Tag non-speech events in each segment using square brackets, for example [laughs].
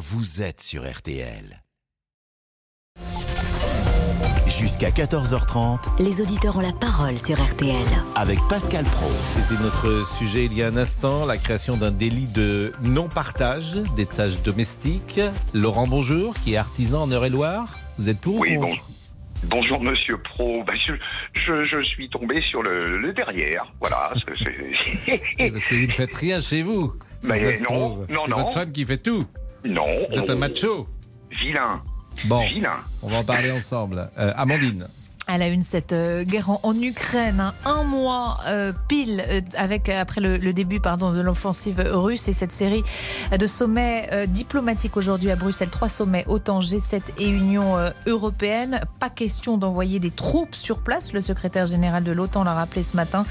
vous êtes sur RTL. Jusqu'à 14h30 Les auditeurs ont la parole sur RTL. avec Pascal Pro. C'était notre sujet il y a un instant, la création d'un délit de non-partage des tâches domestiques. Laurent Bonjour, qui est artisan en Eure-et-Loire. Vous êtes pour ou Oui, contre bonjour. Bonjour Monsieur Pro, Ben, je, je, je suis tombé sur le, le derrière, voilà. c'est- c'est- [laughs] Parce que vous ne faites rien chez vous. si Mais ça se non, trouve. non, C'est non. votre femme qui fait tout. Non, Vous êtes un macho. vilain, Bon, vilain. on va en parler ensemble. Euh, Amandine. À la une, cette euh, guerre en, Ukraine, hein. un mois euh, pile euh, avec après le, début pardon de l'offensive russe et cette série de sommets diplomatiques aujourd'hui à Bruxelles, trois sommets OTAN, G7 et Union européenne. Pas question d'envoyer des troupes sur place. Le secrétaire général de l'OTAN l'a rappelé ce matin.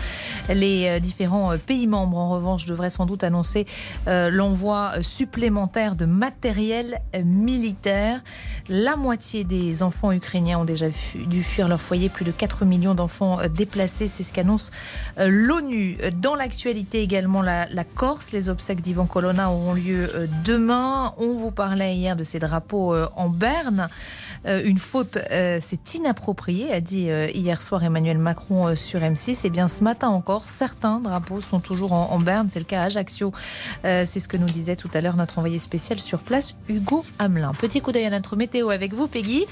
Les différents pays membres, en revanche, devraient sans doute annoncer l'envoi supplémentaire de matériel militaire. La moitié des enfants ukrainiens ont déjà dû fuir leur foyer. Plus de 4 millions d'enfants euh, déplacés, c'est ce qu'annonce euh, l'ONU. Dans l'actualité également, la, Corse. Les obsèques d'Ivan Colonna auront lieu euh, demain. On vous parlait hier de ces drapeaux en berne. Une faute, c'est inapproprié, a dit hier soir Emmanuel Macron sur M6. Et bien ce matin encore, certains drapeaux sont toujours en, berne. C'est le cas à Ajaccio. C'est ce que nous disait tout à l'heure notre envoyé spécial sur place, Hugo Hamelin. Petit coup d'œil à notre météo avec vous, Peggy.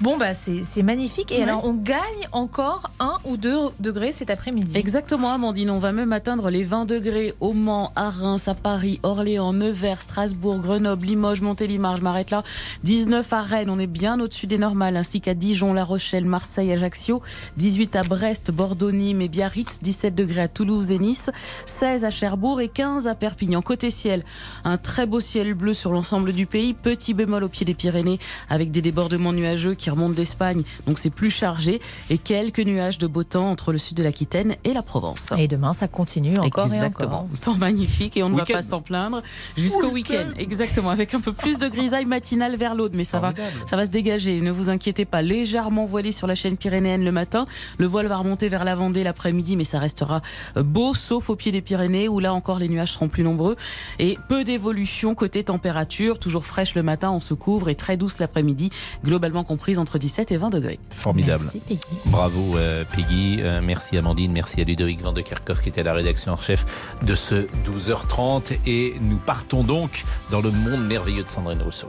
Bon, bah, c'est c'est magnifique. Et alors, on gagne encore un ou deux degrés cet après-midi. Exactement, Amandine. On va même atteindre les 20 degrés au Mans, à Reims, à Paris, Orléans, Nevers, Strasbourg, Grenoble, Limoges, Montélimar. Je m'arrête là. 19 à Rennes. On est bien au-dessus des normales, ainsi qu'à Dijon, La Rochelle, Marseille, Ajaccio. 18 à Brest, Bordeaux, Nîmes et Biarritz. 17 degrés à Toulouse et Nice. 16 à Cherbourg et 15 à Perpignan. Côté ciel, un très beau ciel bleu sur l'ensemble du pays. Petit bémol au pied des Pyrénées avec des débordements nuageux qui remontent d'Espagne. Donc c'est plus chargé. Et quelques nuages de beau temps entre le sud de l'Aquitaine et la Provence. Et demain, ça continue encore Exactement. et encore. [laughs] Temps magnifique et on ne va Week-end. pas s'en plaindre jusqu'au week-end. Exactement. Avec un peu plus de grisaille matinale vers l'aude, mais ça va, ça va se dégager. Ne vous inquiétez pas. Légèrement voilé sur la chaîne pyrénéenne le matin. Le voile va remonter vers la Vendée l'après-midi, mais ça restera euh, beau, sauf au pied des Pyrénées où là encore les nuages seront plus nombreux et peu d'évolution côté température. Toujours fraîche le matin, on se couvre et très douce l'après-midi, globalement comprise entre 17 et 20 degrés. Formidable. Merci, Peggy. Bravo euh, Peggy, Euh, merci Amandine, merci à Ludovic Van de Kerkhoff qui était à la rédaction en chef de ce 12h30 et nous partons donc dans le monde merveilleux de Sandrine Rousseau.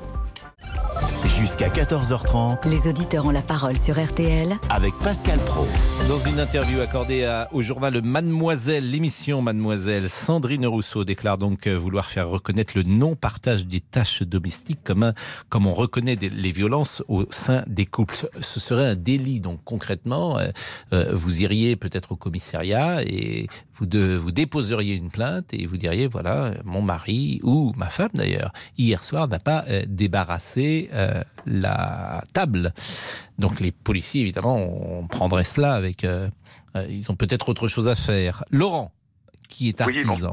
Jusqu'à 14h30 Les auditeurs ont la parole sur RTL. avec Pascal Pro. Dans une interview accordée à- au journal Mademoiselle, l'émission Mademoiselle, Sandrine Rousseau déclare donc euh, vouloir faire reconnaître le non-partage des tâches domestiques comme, un, comme on reconnaît des- les violences au sein des couples. Ce serait un délit, donc concrètement, euh, euh, vous iriez peut-être au commissariat et vous, de, vous déposeriez une plainte et vous diriez, voilà, mon mari ou ma femme d'ailleurs, hier soir n'a pas euh, euh, la table. Donc les policiers, évidemment, on prendrait cela avec... euh, euh, ils ont peut-être autre chose à faire. Laurent, qui est Oui, bon. artisan.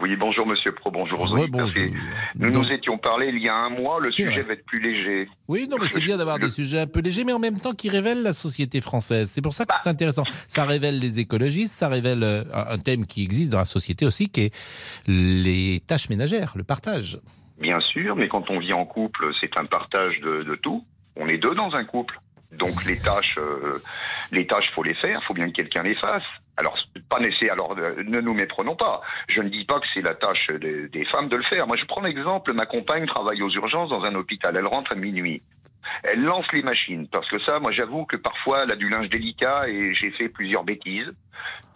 Oui, bonjour Monsieur Pro, bonjour. Rebonjour. C'est- Nous Donc- nous étions parlé il y a un mois, le sujet vrai. va être plus léger. Oui, non, mais c'est bien d'avoir des sujets un peu légers, mais en même temps qui révèlent la société française. C'est pour ça que Bah. c'est intéressant. Ça révèle les écologistes, ça révèle un thème qui existe dans la société aussi, qui est les tâches ménagères, le partage. Bien sûr, mais quand on vit en couple, c'est un partage de, tout. On est deux dans un couple. Donc les tâches, euh, les tâches, faut les faire. Faut bien que quelqu'un les fasse. Alors pas nécessaire. Alors euh, ne nous méprenons pas. Je ne dis pas que c'est la tâche des femmes de le faire. Moi, je prends l'exemple. Ma compagne travaille aux urgences dans un hôpital. Elle rentre à minuit. Elle lance les machines parce que ça, moi, j'avoue que parfois, elle a du linge délicat et j'ai fait plusieurs bêtises.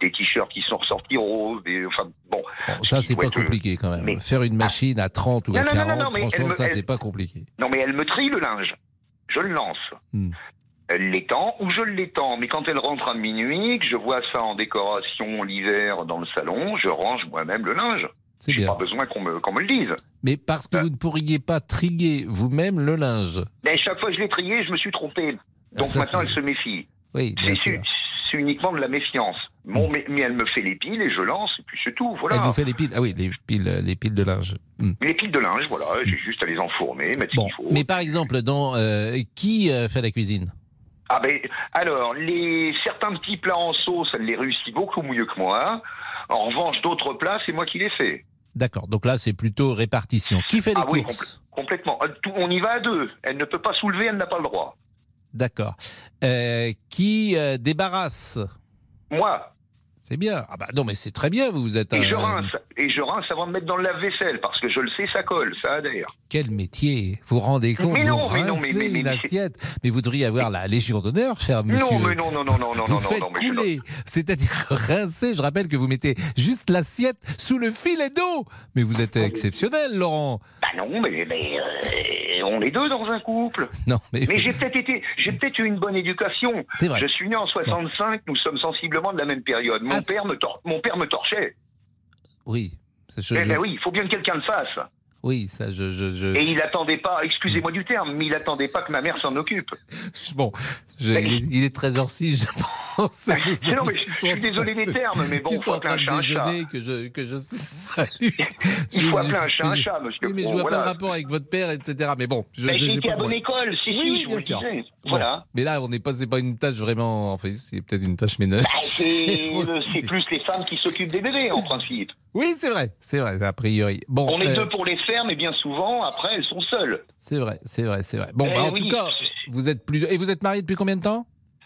Des t-shirts qui sont ressortis roses. Des, enfin bon. Bon, ça, c'est pas que- compliqué quand même. mais- Faire une machine à 30 ou Non, à non, non, 40, non, mais elle franchement, me- ça, elle- c'est pas compliqué. Non, mais elle me trie le linge. Je le lance. Hmm. Elle l'étend ou je l'étends. Mais quand elle rentre à minuit, que je vois ça en décoration l'hiver dans le salon, je range moi-même le linge. C'est bien. pas besoin qu'on me, qu'on me le dise. Mais parce que vous ne pourriez pas trier vous-même le linge. Mais chaque fois que je l'ai trié, je me suis trompé. Donc Ça, maintenant, c'est- elle se méfie. Oui, bien C'est sûr. su- c'est uniquement de la méfiance. Bon, mais, mais elle me fait les piles et je lance et puis c'est tout. Voilà. Elle vous fait les piles. Ah oui, les piles, les piles de linge. Hmm. Les piles de linge, voilà. J'ai juste à les enfourner, mettre Bon, ce qu'il faut. mais par exemple, dans euh, qui euh, fait la cuisine? Ah ben, alors, les, certains petits plats en sauce, elle les réussit beaucoup mieux que moi. En revanche, d'autres plats, c'est moi qui les fais. D'accord. Donc là, c'est plutôt répartition. Qui fait les Ah oui, courses complètement. On y va à deux. Elle ne peut pas soulever, elle n'a pas le droit. D'accord. Euh, qui euh, débarrasse? Moi, C'est bien. Ah bah non, mais c'est très bien. Vous vous êtes et un- je rince, et je rince avant de mettre dans le lave-vaisselle, parce que je le sais, ça colle, ça adhère. Quel métier Vous vous rendez compte Mais non, vous mais non, mais- mais- mais- une assiette. Mais vous devriez avoir la Légion d'honneur, cher monsieur. Non, mais non, non, non, non, non, Vous non, faites non, mais couler, c'est-à-dire [laughs] rincer. Je rappelle que vous mettez juste l'assiette sous le filet d'eau. Mais vous êtes exceptionnel, Laurent. Bah non, mais, mais euh, on est deux dans un couple. [laughs] Non, mais, Mais j'ai peut-être été, j'ai peut-être eu une bonne éducation. c'est vrai. Je suis né en 65, nous sommes sensiblement de la même période. Mon père me tor- mon père me torchait. Oui, Eh ben oui, il faut bien que quelqu'un le fasse. Oui, ça, je, je, je- Et il attendait pas, excusez-moi du terme, mais il attendait pas que ma mère s'en occupe. [laughs] bon, je- il, est, il est 13h06, je [laughs] pense. Non, mais je, je suis désolé des de- termes, mais bon, il faut appeler un chat un chat. que je, que je salue. [laughs] Il Je- faut je- appeler un chat un je- chat, monsieur. Oui, mais je Pro, vois pas le rapport avec votre père, etc. Mais bon, je, Mais je- j'ai été à bonne école, si, Oui, si, oui, je vous bien le sûr. disais. Bon, Voilà. Mais là, on n'est pas, c'est pas une tâche vraiment. Enfin, c'est peut-être une tâche ménagère. Bah, c'est plus les femmes qui s'occupent des bébés, en principe. Oui, c'est vrai, c'est vrai, a priori. Bon, On est euh, deux pour les faire, mais bien souvent, après, elles sont seules. c'est vrai, c'est vrai, c'est vrai. Bon, Eh bah, en oui. tout cas, vous êtes plus. Et vous êtes marié depuis combien de temps?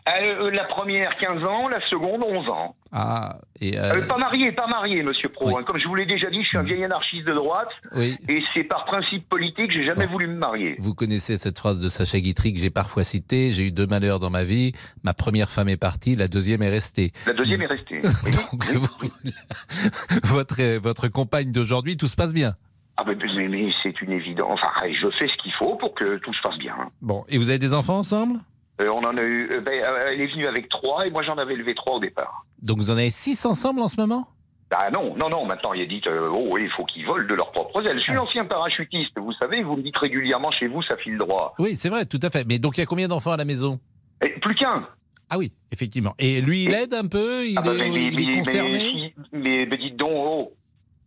Euh, la première, 15 ans, la seconde, 11 ans. Ah, et Euh, euh, pas marié, pas marié, monsieur Pro. oui. hein. Comme je vous l'ai déjà dit, je suis un vieil anarchiste de droite, oui. et c'est par principe politique, j'ai jamais voulu me marier. Vous connaissez cette phrase de Sacha Guitry que j'ai parfois citée. J'ai eu deux malheurs dans ma vie. Ma première femme est partie, la deuxième est restée. La deuxième est restée. [laughs] Donc, oui, vous- oui. [laughs] votre votre compagne d'aujourd'hui, tout se passe bien. Ah ben, mais, mais c'est une évidence. Enfin, je fais ce qu'il faut pour que tout se passe bien. Bon, et vous avez des enfants ensemble? Euh, on en a eu. euh, ben, euh, elle est venue avec trois, et moi j'en avais élevé trois au départ. Donc vous en avez six ensemble en ce moment? Ah non, non, non, maintenant il a dit, euh, oh oui, il faut qu'ils volent de leurs propres ailes. Je suis Ah. ancien parachutiste, vous savez, vous me dites régulièrement chez vous, ça file droit. Oui, c'est vrai, tout à fait. Mais donc il y a combien d'enfants à la maison? Et plus qu'un. Ah oui, effectivement. Et lui, il aide un peu? Il, Ah bah, est, mais, mais- il est mais- concerné? mais- mais dites donc, oh,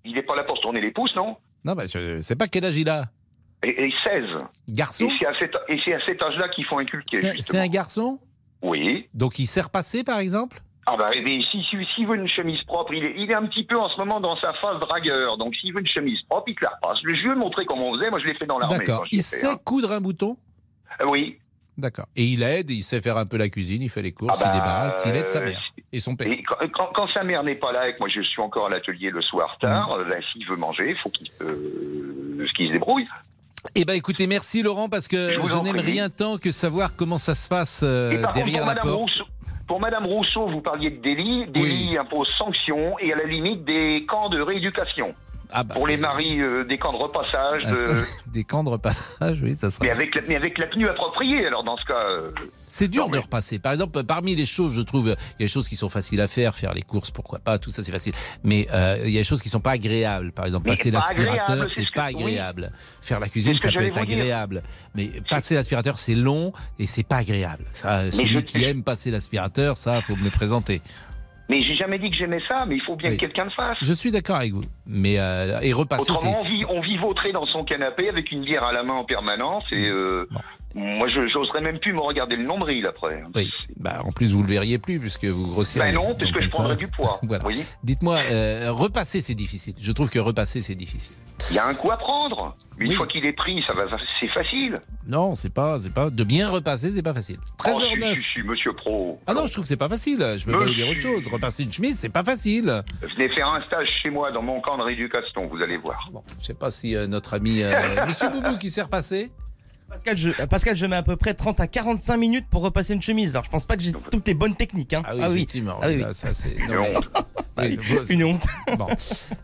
il n'est pas là pour se tourner les pouces, non? Non, bah, je ne sais pas quel âge il a. et, et 16. Garçon Et c'est à cet, âge-là qu'il faut inculquer. C'est un garçon Oui. Donc il sait repasser, par exemple Ah bah, mais si, si, s'il veut une chemise propre, il est, il est un petit peu en ce moment dans sa phase dragueur. Donc s'il veut une chemise propre, il te la repasse. Je vais lui montrer comment on faisait. Moi, je l'ai fait dans l'armée. D'accord. Il sait hein. coudre un bouton Euh, Oui. D'accord. Et il aide, il sait faire un peu la cuisine, il fait les courses, Ah bah, il débarrasse, il aide sa euh, mère et son père. Et quand, quand- quand sa mère n'est pas là et que moi je suis encore à l'atelier le soir tard, Mm. euh, là, s'il veut manger, il faut qu'il euh, qu'il se débrouille. Eh ben écoutez, merci Laurent, parce que Je vous je, en n'aime rien tant que savoir comment ça se passe euh, et par contre, derrière pour la Madame, porte. Rousseau, pour Madame Rousseau, vous parliez de délit. Délit impose sanction et à la limite des camps de rééducation. Ah bah, Pour les maris, euh, des camps de repassage, de... euh, [laughs] des camps de repassage, oui, ça sera. mais, avec la, mais avec la tenue appropriée. Alors dans ce cas, euh, C'est dur Non, de repasser. Par exemple, parmi les choses, je trouve, il y a des choses qui sont faciles à faire, faire les courses, pourquoi pas, tout ça c'est facile. Mais euh, il y a des choses qui sont pas agréables. Par exemple, Mais passer pas l'aspirateur, c'est ce que- pas oui. agréable. Faire la cuisine, ça peut être dire. agréable. Mais passer l'aspirateur, c'est long et c'est pas agréable. Ça, celui je- qui aime passer l'aspirateur, ça, faut me le présenter. Mais j'ai jamais dit que j'aimais ça. Mais il faut bien Oui. que quelqu'un le fasse. Je suis d'accord avec vous. Mais euh, et repasser, Autrement, on vit, on dans son canapé avec une bière à la main en permanence et euh, moi, je j'oserais même plus me regarder le nombril après. oui. Bah, en plus, vous le verriez plus puisque vous grossirez. Ben non, puisque je prendrais ça- du poids. [laughs] Voilà. Dites-moi, euh, repasser, c'est difficile. Je trouve que repasser, c'est difficile. Il y a un coup à prendre. Une Oui. fois qu'il est pris, ça va, c'est facile. Non, c'est pas, c'est pas de bien repasser, c'est pas facile. Oh, si, 13h09. si, si, monsieur Pro. Ah non, je trouve que c'est pas facile. Je peux pas vous dire autre chose. Repasser une chemise, c'est pas facile. Venez faire un stage chez moi dans mon camp de rééducation, vous allez voir. Bon, je sais pas si euh, notre ami euh, [laughs] Monsieur Boubou qui s'est repassé. Pascal je, Pascal, je mets à peu près 30 à 45 minutes pour repasser une chemise. Alors, je pense pas que j'ai toutes les bonnes techniques. Hein. Ah oui, effectivement. Ah oui, Là, oui. ça, c'est- non, [laughs] oui, vous- Une honte. Bon.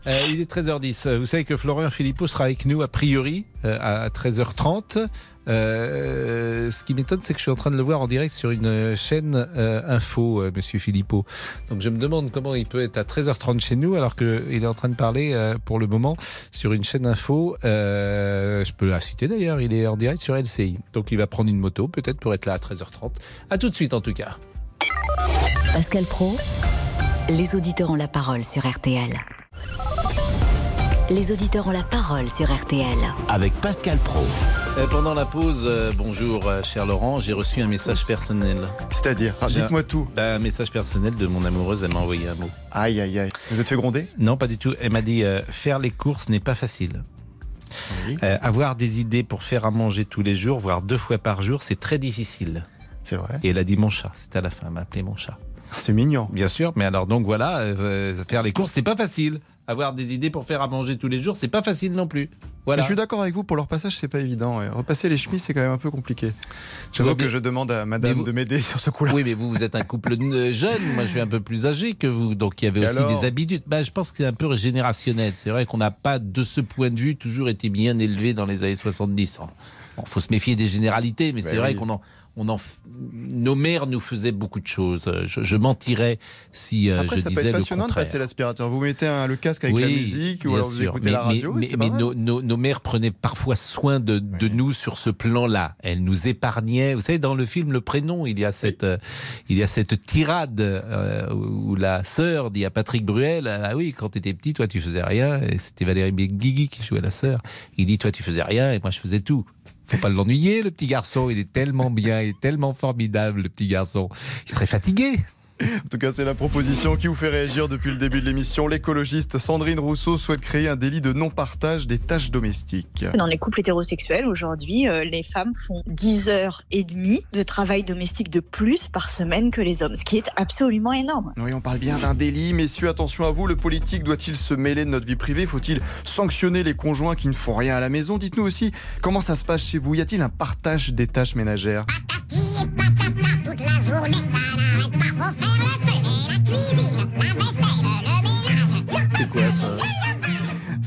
Euh, il est 13h10. Vous savez que Florian Philippot sera avec nous a priori euh, à 13h30. Euh, ce qui m'étonne, c'est que je suis en train de le voir en direct sur une chaîne euh, info, euh, Monsieur Philippot. Donc je me demande comment il peut être à 13h30 chez nous alors qu'il est en train de parler euh, pour le moment sur une chaîne info. Euh, je peux la citer d'ailleurs. Il est en direct sur LCI. Donc il va prendre une moto peut-être pour être là à 13h30. À tout de suite en tout cas. Pascal Pro, les auditeurs ont la parole sur RTL. Les auditeurs ont la parole sur RTL. avec Pascal Pro. Euh, pendant la pause, euh, bonjour euh, cher Laurent, j'ai reçu un message personnel. C'est-à-dire Ah, Dites-moi tout. Un message personnel de mon amoureuse, elle m'a envoyé un mot. Aïe, aïe, aïe. Vous êtes fait gronder? Non, pas du tout. Elle m'a dit euh, faire les courses n'est pas facile. Oui, avoir des idées pour faire à manger tous les jours, voire deux fois par jour, c'est très difficile. c'est vrai. Et elle a dit mon chat. C'est à la fin, elle m'a appelé mon chat. C'est mignon. Bien sûr, mais alors donc voilà, faire les courses, c'est pas facile. Avoir des idées pour faire à manger tous les jours, c'est pas facile non plus. Voilà. Je suis d'accord avec vous, pour leur passage, c'est pas évident. ouais. Repasser les chemises, c'est quand même un peu compliqué. J'avoue que je demande à madame vous- de m'aider sur ce coup-là. Oui, mais vous, vous êtes un couple euh, jeune. Moi, je suis un peu plus âgé que vous. Donc, il y avait Et aussi alors des habitudes. Bah, je pense que c'est un peu générationnel. C'est vrai qu'on n'a pas, de ce point de vue, toujours été bien élevé dans les années 70. Bon, faut se méfier des généralités, mais Ben c'est vrai qu'on en, on en, f- nos mères nous faisaient beaucoup de choses. Je, je mentirais si euh, Après, je ça peut disais être le passionnant de contraire. passer l'aspirateur. Vous mettez un- le casque avec la musique ou alors vous sûr. écoutez mais, la radio. Mais, mais- nos, nos- nos mères prenaient parfois soin de, de Oui. nous sur ce plan-là. Elles nous épargnaient. Vous savez, dans le film Le Prénom, il y a cette, euh, il y a cette tirade euh, où la sœur dit à Patrick Bruel Ah oui, quand tu étais petit, toi, tu faisais rien. Et c'était Valérie Benguigui qui jouait la sœur. Il dit Toi, tu faisais rien et moi, je faisais tout. Faut pas l'ennuyer, le petit garçon. Il est tellement bien, il est tellement formidable, le petit garçon. Il serait fatigué. [laughs] En tout cas, c'est la proposition qui vous fait réagir depuis le début de l'émission. L'écologiste Sandrine Rousseau souhaite créer un délit de non-partage des tâches domestiques. Dans les couples hétérosexuels, aujourd'hui, euh, les femmes font 10 heures et demie de travail domestique de plus par semaine que les hommes, ce qui est absolument énorme. Oui, on parle bien d'un délit. Messieurs, attention à vous. Le politique doit-il se mêler de notre vie privée? Faut-il sanctionner les conjoints qui ne font rien à la maison? Dites-nous aussi comment ça se passe chez vous? Y a-t-il un partage des tâches ménagères? Toute la journée, ça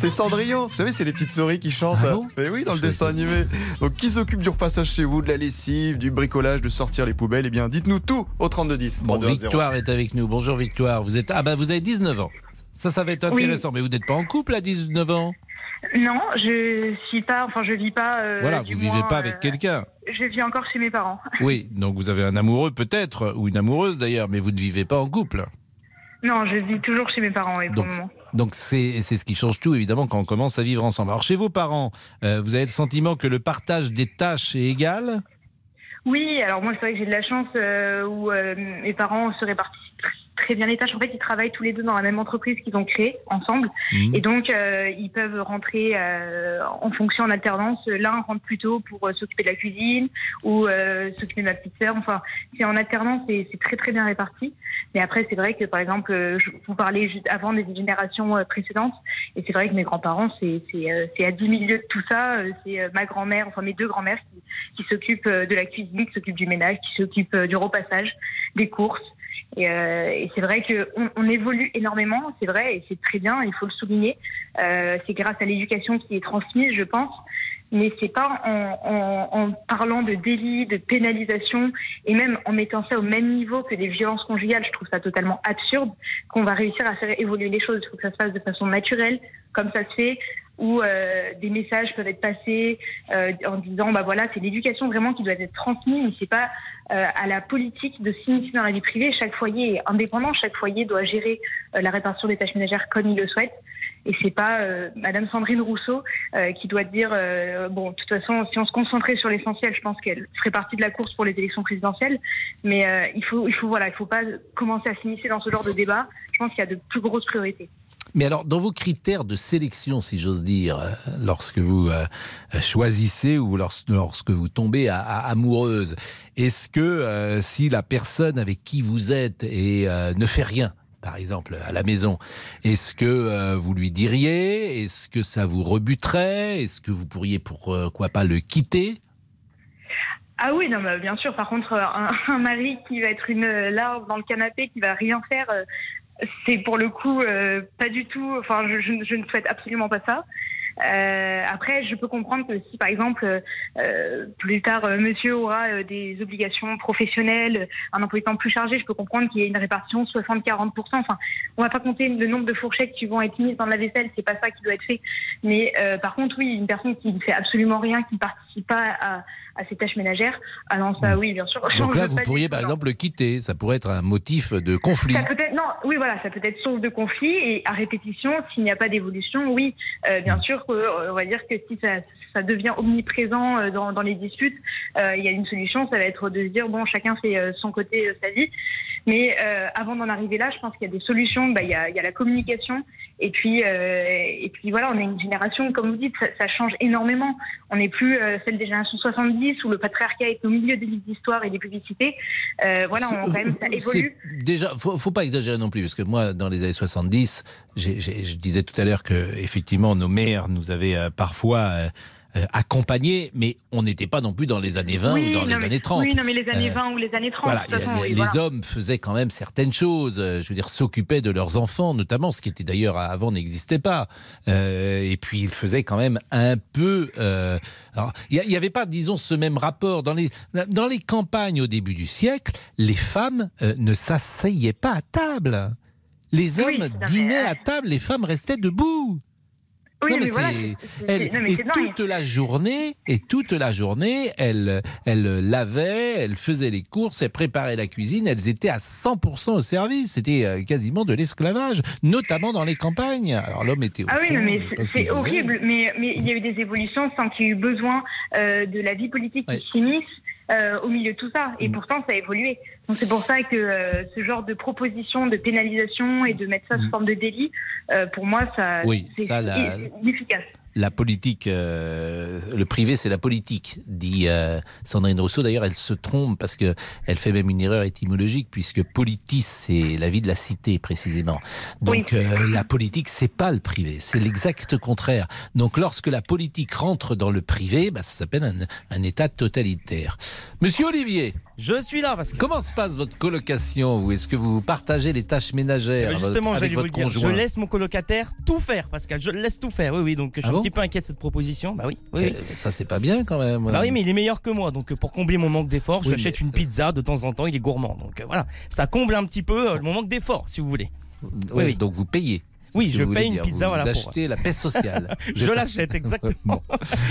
C'est Cendrillon. Vous savez, c'est les petites souris qui chantent. Ah bon Mais oui, dans le Je dessin animé. Donc, qui s'occupe du repassage chez vous, de la lessive, du bricolage, de sortir les poubelles? Eh bien, dites-nous tout au 3210. Bon, 3210. Victoire est avec nous. Bonjour Victoire. Vous êtes ah bah vous avez 19 ans. Ça, ça va être Oui. intéressant. Mais vous n'êtes pas en couple à 19 ans? Non, je suis pas, enfin je vis pas. euh, voilà, vous vivez moins, pas euh, avec quelqu'un. Je vis encore chez mes parents. [laughs] Oui, donc vous avez un amoureux peut-être ou une amoureuse d'ailleurs, mais vous ne vivez pas en couple. Non, je vis toujours chez mes parents, et pour Donc, le moment. Donc c'est ce qui change tout évidemment quand on commence à vivre ensemble. Alors chez vos parents, euh, vous avez le sentiment que le partage des tâches est égal? Oui, alors moi c'est vrai que j'ai de la chance euh, où euh, mes parents se répartissent très bien les tâches. En fait, ils travaillent tous les deux dans la même entreprise qu'ils ont créée ensemble. Mhm. Et donc, euh, ils peuvent rentrer euh, en fonction en alternance. L'un rentre plus tôt pour euh, s'occuper de la cuisine ou euh, s'occuper de ma petite sœur. Enfin, c'est en alternance et c'est très très bien réparti. Mais après, c'est vrai que par exemple, euh, je vous parlais juste avant des générations précédentes. Et c'est vrai que mes grands-parents, c'est c'est euh, c'est à 10 000 lieues de tout ça. C'est ma grand-mère, enfin mes deux grand-mères qui, qui s'occupent de la cuisine, qui s'occupent du ménage, qui s'occupent du repassage, des courses. Et, euh, et c'est vrai qu'on on évolue énormément, c'est vrai, et c'est très bien, il faut le souligner. Euh, c'est grâce à l'éducation qui est transmise, je pense. Mais c'est pas en, en, en parlant de délit, de pénalisation, et même en mettant ça au même niveau que des violences conjugales, je trouve ça totalement absurde, qu'on va réussir à faire évoluer les choses. Il faut que ça se fasse de façon naturelle, comme ça se fait, où euh, des messages peuvent être passés euh, en disant bah voilà c'est l'éducation vraiment qui doit être transmise mais c'est pas euh, à la politique de s'initier dans la vie privée. Chaque foyer est indépendant chaque foyer doit gérer euh, la répartition des tâches ménagères comme il le souhaite. Et c'est pas euh, Madame Sandrine Rousseau euh, qui doit dire bon de toute façon si on se concentrait sur l'essentiel je pense qu'elle ferait partie de la course pour les élections présidentielles. Mais il faut il faut voilà il faut pas commencer à s'initier dans ce genre de débat. Je pense qu'il y a de plus grosses priorités Mais alors, dans vos critères de sélection, si j'ose dire, euh, lorsque vous euh, choisissez ou lorsque, vous tombez amoureuse, est-ce que euh, si la personne avec qui vous êtes et ne fait rien, par exemple à la maison, est-ce que vous lui diriez Est-ce que ça vous rebuterait Est-ce que vous pourriez pourquoi pas le quitter? Ah oui, non, bien sûr. Par contre, un, un mari qui va être une larve dans le canapé, qui va rien faire, c'est pour le coup euh, pas du tout. Enfin, je, je- je ne souhaite absolument pas ça. Euh, après, je peux comprendre que si, par exemple, euh, plus tard, euh, monsieur aura euh, des obligations professionnelles, un emploi plus chargé, je peux comprendre qu'il y ait une répartition 60-40%. Enfin, on va pas compter le nombre de fourchettes qui vont être mises dans la vaisselle, c'est pas ça qui doit être fait. Mais euh, par contre, oui, une personne qui ne fait absolument rien, qui ne participe pas à, à ses tâches ménagères, ah non, ça, oui, bien sûr. Donc [laughs] là, vous pourriez par exemple le quitter. Ça pourrait être un motif de conflit. Ça peut être non, oui voilà, ça peut être source de conflit et à répétition, s'il n'y a pas d'évolution, oui, euh, bien sûr, que, euh, on va dire que si ça, ça devient omniprésent euh, dans, dans les disputes, euh, il y a une solution, ça va être de se dire bon, chacun fait euh, son côté sa vie. Mais euh, avant d'en arriver là, je pense qu'il y a des solutions. Bah, il, y a, il y a la communication. Et puis, euh, et puis voilà, on est une génération, comme vous dites, ça, ça change énormément. On n'est plus euh, celle des générations 70 où le patriarcat est au milieu des livres d'histoire et des publicités. Voilà, on, quand même, ça évolue. Déjà, faut, faut pas exagérer non plus, parce que moi, dans les années 70, je disais tout à l'heure que effectivement nos mères nous avaient euh, parfois euh, euh, accompagnés, mais on n'était pas non plus dans les années 20 Oui, ou dans les mais- années 30. Oui, non, mais les années Euh, 20 ou les années 30, Voilà, de toute façon, les, oui, les voilà. hommes faisaient quand même certaines choses, je veux dire, s'occupaient de leurs enfants, notamment, ce qui était d'ailleurs avant n'existait pas. Et puis ils faisaient quand même un peu. il n'y avait pas, disons, ce même rapport dans les dans les campagnes au début du siècle. Les femmes ne s'asseyaient pas à table. Les hommes dînaient à table, les femmes restaient debout. Oui, Non, mais mais voilà, c'est- c'est- c'est- elle- non, mais et toute la journée, et toute la journée, elle, elle lavait, elle faisait les courses, elle préparait la cuisine, elles étaient à 100% au service. C'était euh, quasiment de l'esclavage, notamment dans les campagnes. Alors l'homme était au Ah oui, champ, mais c'est- horrible. Mais, mais il y a eu des évolutions sans qu'il y ait eu besoin euh, de la vie politique qui s'immisce euh, au milieu de tout ça. Et Mm. pourtant, ça a évolué. Donc c'est pour ça que euh, ce genre de proposition de pénalisation et de mettre ça sous forme de délit, euh, pour moi, ça Mm. Oui, c'est la- inefficace. La politique, euh, le privé, c'est la politique, dit euh, Sandrine Rousseau. D'ailleurs, elle se trompe parce que elle fait même une erreur étymologique puisque politis, c'est la vie de la cité précisément. Donc euh, la politique, c'est pas le privé, c'est l'exact contraire. Donc lorsque la politique rentre dans le privé, bah, ça s'appelle un, un État totalitaire. Monsieur Olivier, je suis là. Parce que... Comment se passe votre colocation vous? Est-ce que vous partagez les tâches ménagères Justement, avec j'allais vous votre le dire. Je conjoint laisse mon colocataire tout faire, Pascal. Je laisse tout faire. Oui, oui. Donc, je Ah un petit peu inquiet de cette proposition. Bah oui. oui, oui. Eh, Ça, c'est pas bien quand même. Bah oui, mais il est meilleur que moi. Donc, euh, pour combler mon manque d'effort, je Oui, lui achète mais- une pizza de temps en temps. Il est gourmand. Donc, euh, voilà. Ça comble un petit peu euh, mon manque d'effort, si vous voulez. Oui, donc vous payez. Oui, je vous paye une pizza, vous voilà, pour- achetez la paix sociale. [laughs] Je l'achète, [laughs] exactement.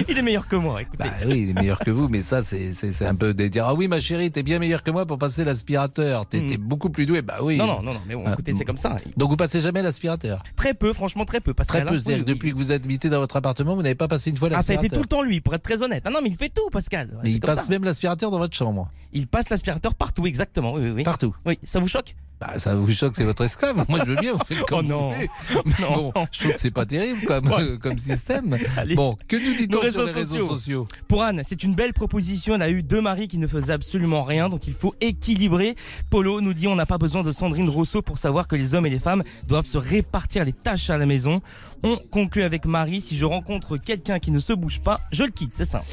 Il est meilleur que moi, écoutez. Bah oui, il est meilleur que vous, mais ça, c'est un peu de dire Ah oui, ma chérie, t'es bien meilleur que moi pour passer l'aspirateur. T'es t'es beaucoup plus doué. Bah oui. Hmm. Non, non, non, non, mais bon, Ah, écoutez, c'est comme ça. Donc vous passez jamais l'aspirateur? Très peu, franchement, très peu. Très peu. C'est-à-dire Oui, que depuis que vous habitez dans votre appartement, vous n'avez pas passé une fois Ah, ça a l'aspirateur. été tout le temps lui, pour être très honnête. Ah non, mais il fait tout, Pascal. Mais il comme passe ça. même l'aspirateur dans votre chambre. Il passe l'aspirateur partout, exactement. Oui, oui, oui. Partout. Oui, ça vous choque? Bah, ça vous choque, c'est votre esclave. Moi, je veux bien, vous faites comme Oh non. vous [laughs] bon, je trouve que c'est pas terrible comme, comme système. Bon, que nous dit-on sur les réseaux sociaux. sociaux? Pour Anne, c'est une belle proposition. Elle a eu deux maris qui ne faisaient absolument rien, donc il faut équilibrer. Polo nous dit on n'a pas besoin de Sandrine Rousseau pour savoir que les hommes et les femmes doivent se répartir les tâches à la maison. On conclut avec Marie si je rencontre quelqu'un qui ne se bouge pas, je le quitte, c'est simple.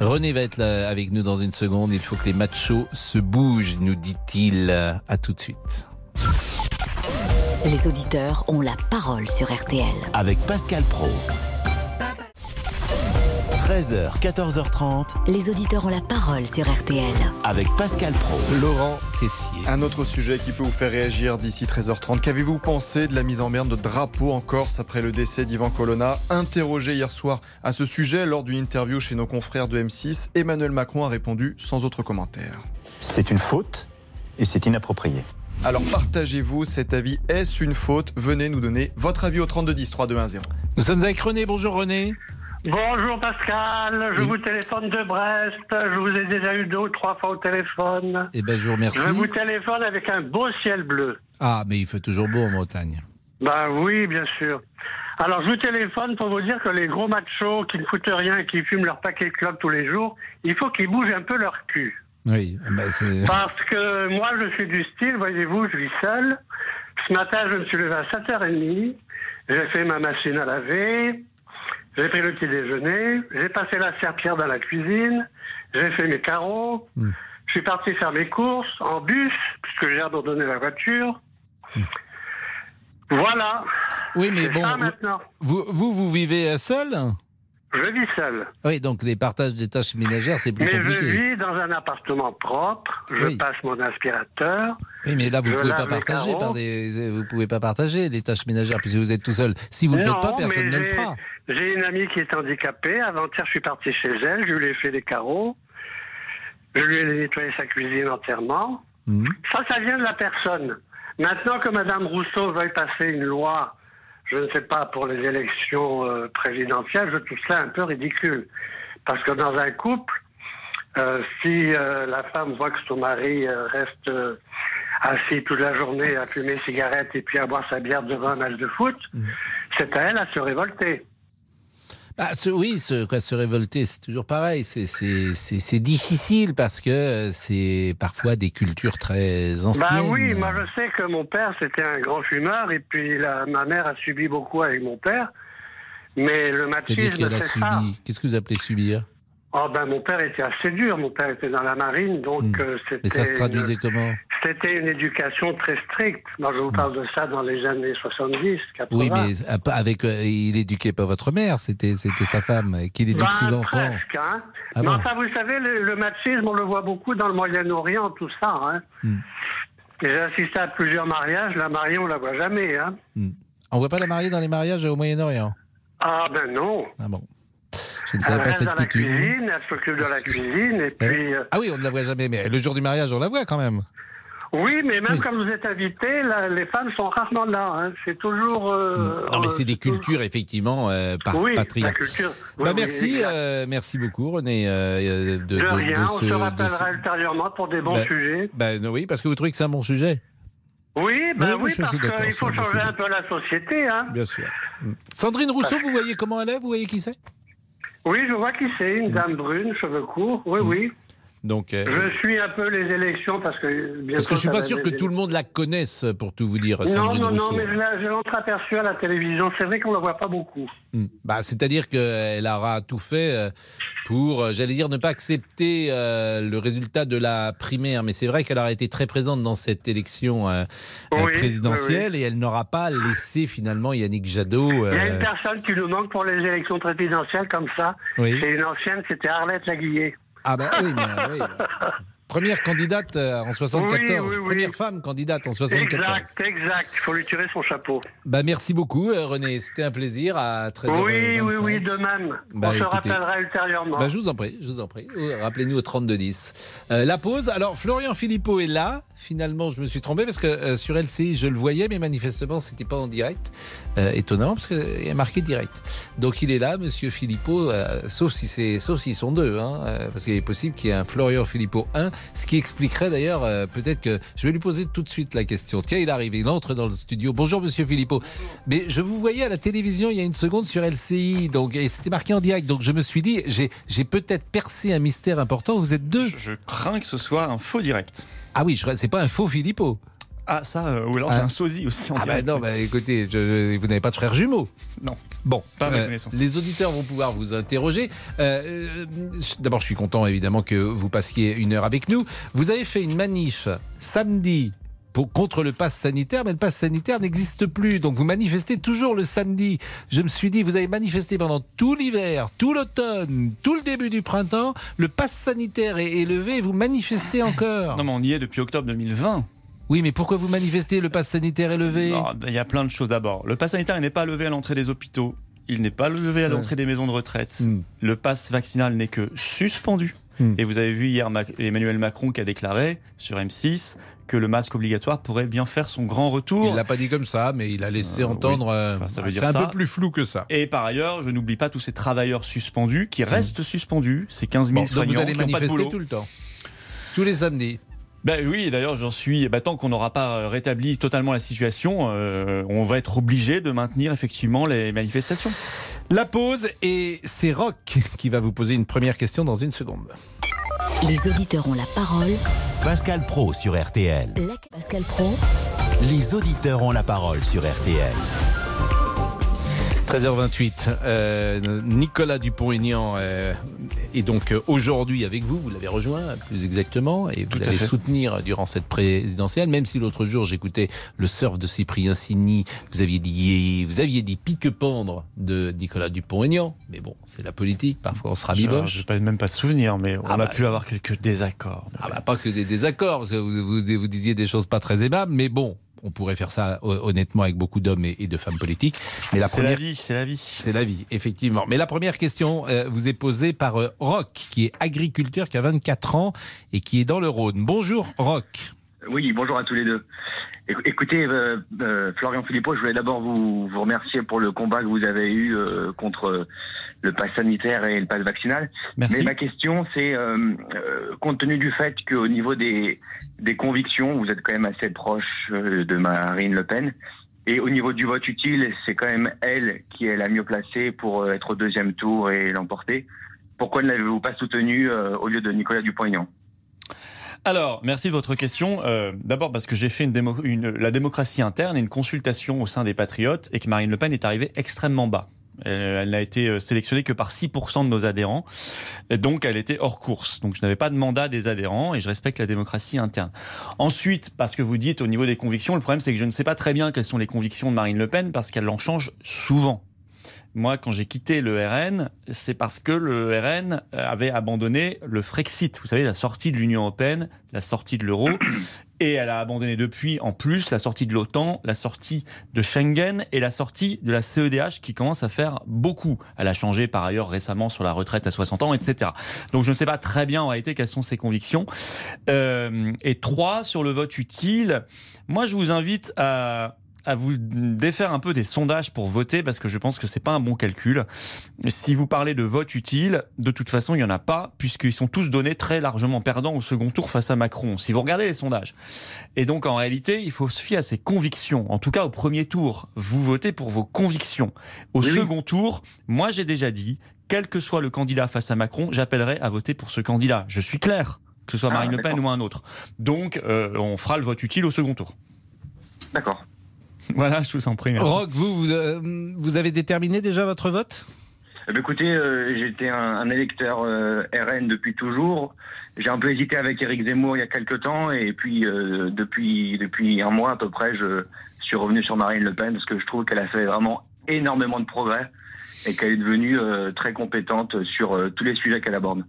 René va être là avec nous dans une seconde. Il faut que les machos se bougent, nous dit-il. À tout de suite. Les auditeurs ont la parole sur RTL. Avec Pascal Pro. 13h, 14h30. Les auditeurs ont la parole sur RTL. Avec Pascal Pro. Laurent Tessier. Un autre sujet qui peut vous faire réagir d'ici 13h30. Qu'avez-vous pensé de la mise en berne de drapeaux en Corse après le décès d'Ivan Colonna? Interrogé hier soir à ce sujet lors d'une interview chez nos confrères de M6, Emmanuel Macron a répondu sans autre commentaire. C'est une faute et c'est inapproprié. Alors partagez-vous cet avis. Est-ce une faute? Venez nous donner votre avis au 3210 3210. Nous sommes avec René. Bonjour René. Bonjour Pascal, je vous téléphone de Brest. Je vous ai déjà eu deux ou trois fois au téléphone. Eh ben, je vous remercie. Je vous téléphone avec un beau ciel bleu. Ah, mais il fait toujours beau en Bretagne. Ben oui, bien sûr. Alors je vous téléphone pour vous dire que les gros machos qui ne foutent rien et qui fument leur paquet de clopes tous les jours, il faut qu'ils bougent un peu leur cul. Oui. Parce que moi, je suis du style, voyez-vous, je vis seul. Ce matin, je me suis levé à 7h30. J'ai fait ma machine à laver. J'ai pris le petit déjeuner. J'ai passé la serpillère dans la cuisine. J'ai fait mes carreaux. Hmm. Je suis parti faire mes courses en bus, puisque j'ai abandonné la voiture. Voilà. Oui, mais bon, vous- vous, vivez seul? Je vis seul. Oui, donc les partages des tâches ménagères, c'est plus Mais je compliqué. vis dans un appartement propre. Je Oui. passe mon aspirateur. Oui, mais là, vous Je pouvez pas partager par des, vous pouvez pas partager les tâches ménagères puisque vous êtes tout seul. Si vous ne le faites pas, personne mais ne le fera. J'ai une amie qui est handicapée. Avant-hier, je suis parti chez elle. Je lui ai fait des carreaux. Je lui ai nettoyé sa cuisine entièrement. Mhm. Ça, ça vient de la personne. Maintenant que Mme Rousseau veuille passer une loi, je ne sais pas, pour les élections euh, présidentielles, je trouve ça un peu ridicule. Parce que dans un couple, euh, si euh, la femme voit que son mari reste assis toute la journée à fumer cigarette et puis à boire sa bière devant un match de foot, Mm. c'est à elle à se révolter. Bah, ce- oui, se, quoi, se révolter, c'est toujours pareil. C'est- difficile parce que euh, c'est parfois des cultures très anciennes. Bah oui, moi je sais que mon père c'était un grand fumeur et puis la- ma mère a subi beaucoup avec mon père. Mais le machisme, c'est ça. Qu'est-ce que vous appelez subir? Oh ben mon père était assez dur. Mon père était dans la marine, donc euh, Hmm. Mais ça se c'était traduisait une- comment? c'était une éducation très stricte. Moi je vous parle de ça dans les années 70, 80. Oui, mais pas avec, euh, il éduquait pas votre mère, c'était c'était sa femme, et qu'il éduque Ben, ses enfants. presque, hein. Ah mais bon? enfin, vous savez, le, le machisme, on le voit beaucoup dans le Moyen-Orient, tout ça. Hein. Hmm. Et J'ai assisté à plusieurs mariages. La mariée, on la voit jamais. Hein. On voit pas la mariée dans les mariages au Moyen-Orient? Ah ben non. Ah bon. Je ne Elle pas cette coutume. cuisine, elle s'occupe de la cuisine, et puis... euh, Ah oui, on ne la voit jamais, mais le jour du mariage, on la voit quand même. Oui, mais même quand vous êtes invité, là, les femmes sont rarement là. Hein. C'est toujours... euh, Non, mais c'est euh, des cultures, effectivement, euh, par Oui, la culture. Oui, Bah, merci, euh, merci beaucoup, René. euh, de, De, de- rien, de on se rappellera ce- ultérieurement pour des bons Bah, sujets. bah, oui, parce que vous trouvez que c'est un bon sujet. Oui, ben oui, suis parce qu'il faut changer un peu la société. Hein. Bien sûr. Sandrine Rousseau, vous voyez comment elle est Vous voyez qui c'est? Oui, je vois qui c'est, une dame brune, cheveux courts. Oui, oui. Donc, euh, Je suis un peu les élections parce que parce que je suis pas sûr que tout le monde la connaisse, pour tout vous dire, Non, non, non, mais je entreaperçu à la télévision. C'est vrai qu'on ne la voit pas beaucoup. Hmm. Bah, C'est-à-dire qu'elle aura tout fait euh, pour, euh, j'allais dire, ne pas accepter euh, le résultat de la primaire. Mais c'est vrai qu'elle aura été très présente dans cette élection euh, Oui, présidentielle et elle n'aura pas laissé finalement Yannick Jadot. Il y a une personne qui nous manque pour les élections présidentielles comme ça. Oui. C'est une ancienne, c'était Arlette Laguillet. Ah bah oui, mais, euh, oui, bah. Première candidate euh, en 74. Oui, oui, oui. Première femme candidate en 74. Exact, exact. Il faut lui tirer son chapeau. Bah merci beaucoup euh, René, c'était un plaisir à 13h25. Oui, oui, oui, de même. Bah, On se écoutez. rappellera ultérieurement. Bah, je vous en prie, je vous en prie. Rappelez-nous au 3210. Euh, la pause. Alors, Florian Philippot est là. Finalement, je me suis trompé parce que euh, sur LCI, je le voyais, mais manifestement, c'était pas en direct. Euh, étonnant parce qu'il a marqué direct. Donc, il est là, Monsieur Philippot, euh, sauf si c'est, sauf s'ils sont deux, hein, parce qu'il est possible qu'il y ait un Florian Philippot 1, ce qui expliquerait d'ailleurs peut-être que je vais lui poser tout de suite la question. Tiens, il arrive, il entre dans le studio. Bonjour, Monsieur Philippot. Mais je vous voyais à la télévision il y a une seconde sur LCI, donc et c'était marqué en direct. Donc, je me suis dit, j'ai peut-être percé un mystère important. Vous êtes deux. Je crains que ce soit un faux direct. Ah oui, je- c'est pas un faux Philippot. Ah, ça, euh, ou alors Ah. c'est un sosie aussi en Ah bah non, bah écoutez, je- je- vous n'avez pas de frères jumeaux. Non. Bon, Pas euh, connaissance. les auditeurs vont pouvoir vous interroger. Euh, euh, D'abord, je suis content évidemment que vous passiez une heure avec nous. Vous avez fait une manif samedi. Pour, contre le pass sanitaire, mais le pass sanitaire n'existe plus. Donc vous manifestez toujours le samedi. Je me suis dit, vous avez manifesté pendant tout l'hiver, tout l'automne, tout le début du printemps. Le pass sanitaire est élevé et vous manifestez encore. Non, mais on y est depuis octobre 2020. Oui, mais pourquoi vous manifestez le pass sanitaire élevé? Non, bah, Il y a plein de choses d'abord. Le pass sanitaire n'est pas levé à l'entrée des hôpitaux. Il n'est pas levé à Ouais. l'entrée des maisons de retraite. Hmm. Le pass vaccinal n'est que suspendu. Hmm. Et vous avez vu hier Emmanuel Macron qui a déclaré sur M6 que le masque obligatoire pourrait bien faire son grand retour. Il l'a pas dit comme ça, mais il a laissé Euh, entendre. oui. euh, Enfin, ça veut c'est dire un ça. peu plus flou que ça. Et par ailleurs, je n'oublie pas tous ces travailleurs suspendus qui restent suspendus, ces 15 000 Bon, donc vous allez qui pas de manifester boulot. tout le temps, tous les samedis. Ben oui, d'ailleurs, j'en suis. ben, tant qu'on n'aura pas rétabli totalement la situation, euh, on va être obligé de maintenir effectivement les manifestations. La pause et c'est Rock qui va vous poser une première question dans une seconde. Les auditeurs ont la parole. Pascal Pro sur RTL. La Pascal Pro. Les auditeurs ont la parole sur RTL. 13h28, euh, Nicolas Dupont-Aignan euh, est donc euh, aujourd'hui avec vous, vous l'avez rejoint plus exactement, et vous allez soutenir durant cette présidentielle, même si l'autre jour j'écoutais le surf de Cyprien Signy, vous aviez dit, vous aviez dit pique-pendre de Nicolas Dupont-Aignan, mais bon, c'est la politique, parfois on se Je rabiboche. n'ai pas même pas de souvenir, mais on Ah a bah, pu avoir quelques désaccords. Ah bah pas que des désaccords, vous disiez des choses pas très aimables, mais bon, on pourrait faire ça ho- honnêtement avec beaucoup d'hommes et, et de femmes politiques. Mais la C'est la première, vie, c'est la vie. c'est la vie, effectivement. Mais la première question euh, vous est posée par euh, Rock, qui est agriculteur, qui a 24 ans et qui est dans le Rhône. Bonjour Rock. Oui, bonjour à tous les deux. Éc- Écoutez, euh, euh, Florian Philippot, je voulais d'abord vous, vous remercier pour le combat que vous avez eu euh, contre le pass sanitaire et le pass vaccinal. Merci. Mais ma question, c'est, euh, euh, compte tenu du fait qu'au niveau des, des convictions, vous êtes quand même assez proche euh, de Marine Le Pen, et au niveau du vote utile, c'est quand même elle qui est la mieux placée pour euh, être au deuxième tour et l'emporter. Pourquoi ne l'avez-vous pas soutenue euh, au lieu de Nicolas Dupont-Aignan? Alors, merci de votre question. Euh, D'abord parce que j'ai fait une démo- une- la démocratie interne et une consultation au sein des Patriotes et que Marine Le Pen est arrivée extrêmement bas. Euh, Elle n'a été euh, sélectionnée que par 6% de nos adhérents. Et donc, elle était hors course. Donc, je n'avais pas de mandat des adhérents et je respecte la démocratie interne. Ensuite, parce que vous dites au niveau des convictions, le problème, c'est que je ne sais pas très bien quelles sont les convictions de Marine Le Pen parce qu'elle en change souvent. Moi, quand j'ai quitté le RN, c'est parce que le RN avait abandonné le Frexit, vous savez, la sortie de l'Union européenne, la sortie de l'euro, [coughs] et elle a abandonné depuis, en plus, la sortie de l'OTAN, la sortie de Schengen et la sortie de la CEDH qui commence à faire beaucoup. Elle a changé par ailleurs récemment sur la retraite à 60 ans, etc. Donc je ne sais pas très bien en réalité quelles sont ses convictions. Euh, et trois, sur le vote utile, moi je vous invite à à vous défaire un peu des sondages pour voter parce que je pense que c'est pas un bon calcul. Si vous parlez de vote utile, de toute façon, il y en a pas puisqu'ils sont tous donnés très largement perdants au second tour face à Macron. Si vous regardez les sondages. Et donc, en réalité, il faut se fier à ses convictions. En tout cas, au premier tour, vous votez pour vos convictions. Au second tour, moi, j'ai déjà dit, quel que soit le candidat face à Macron, j'appellerai à voter pour ce candidat. Je suis clair. Que ce soit Ah, Marine Le Pen ou un autre. Donc, euh, on fera le vote utile au second tour. D'accord. [laughs] Voilà, je vous en prie. merci. Rock, vous, vous, euh, vous avez déterminé déjà votre vote? Eh bien, écoutez, euh, j'étais un, un électeur euh, RN depuis toujours. J'ai un peu hésité avec Éric Zemmour il y a quelques temps, et puis euh, depuis depuis un mois à peu près, je suis revenu sur Marine Le Pen parce que je trouve qu'elle a fait vraiment énormément de progrès et qu'elle est devenue euh, très compétente sur euh, tous les sujets qu'elle aborde.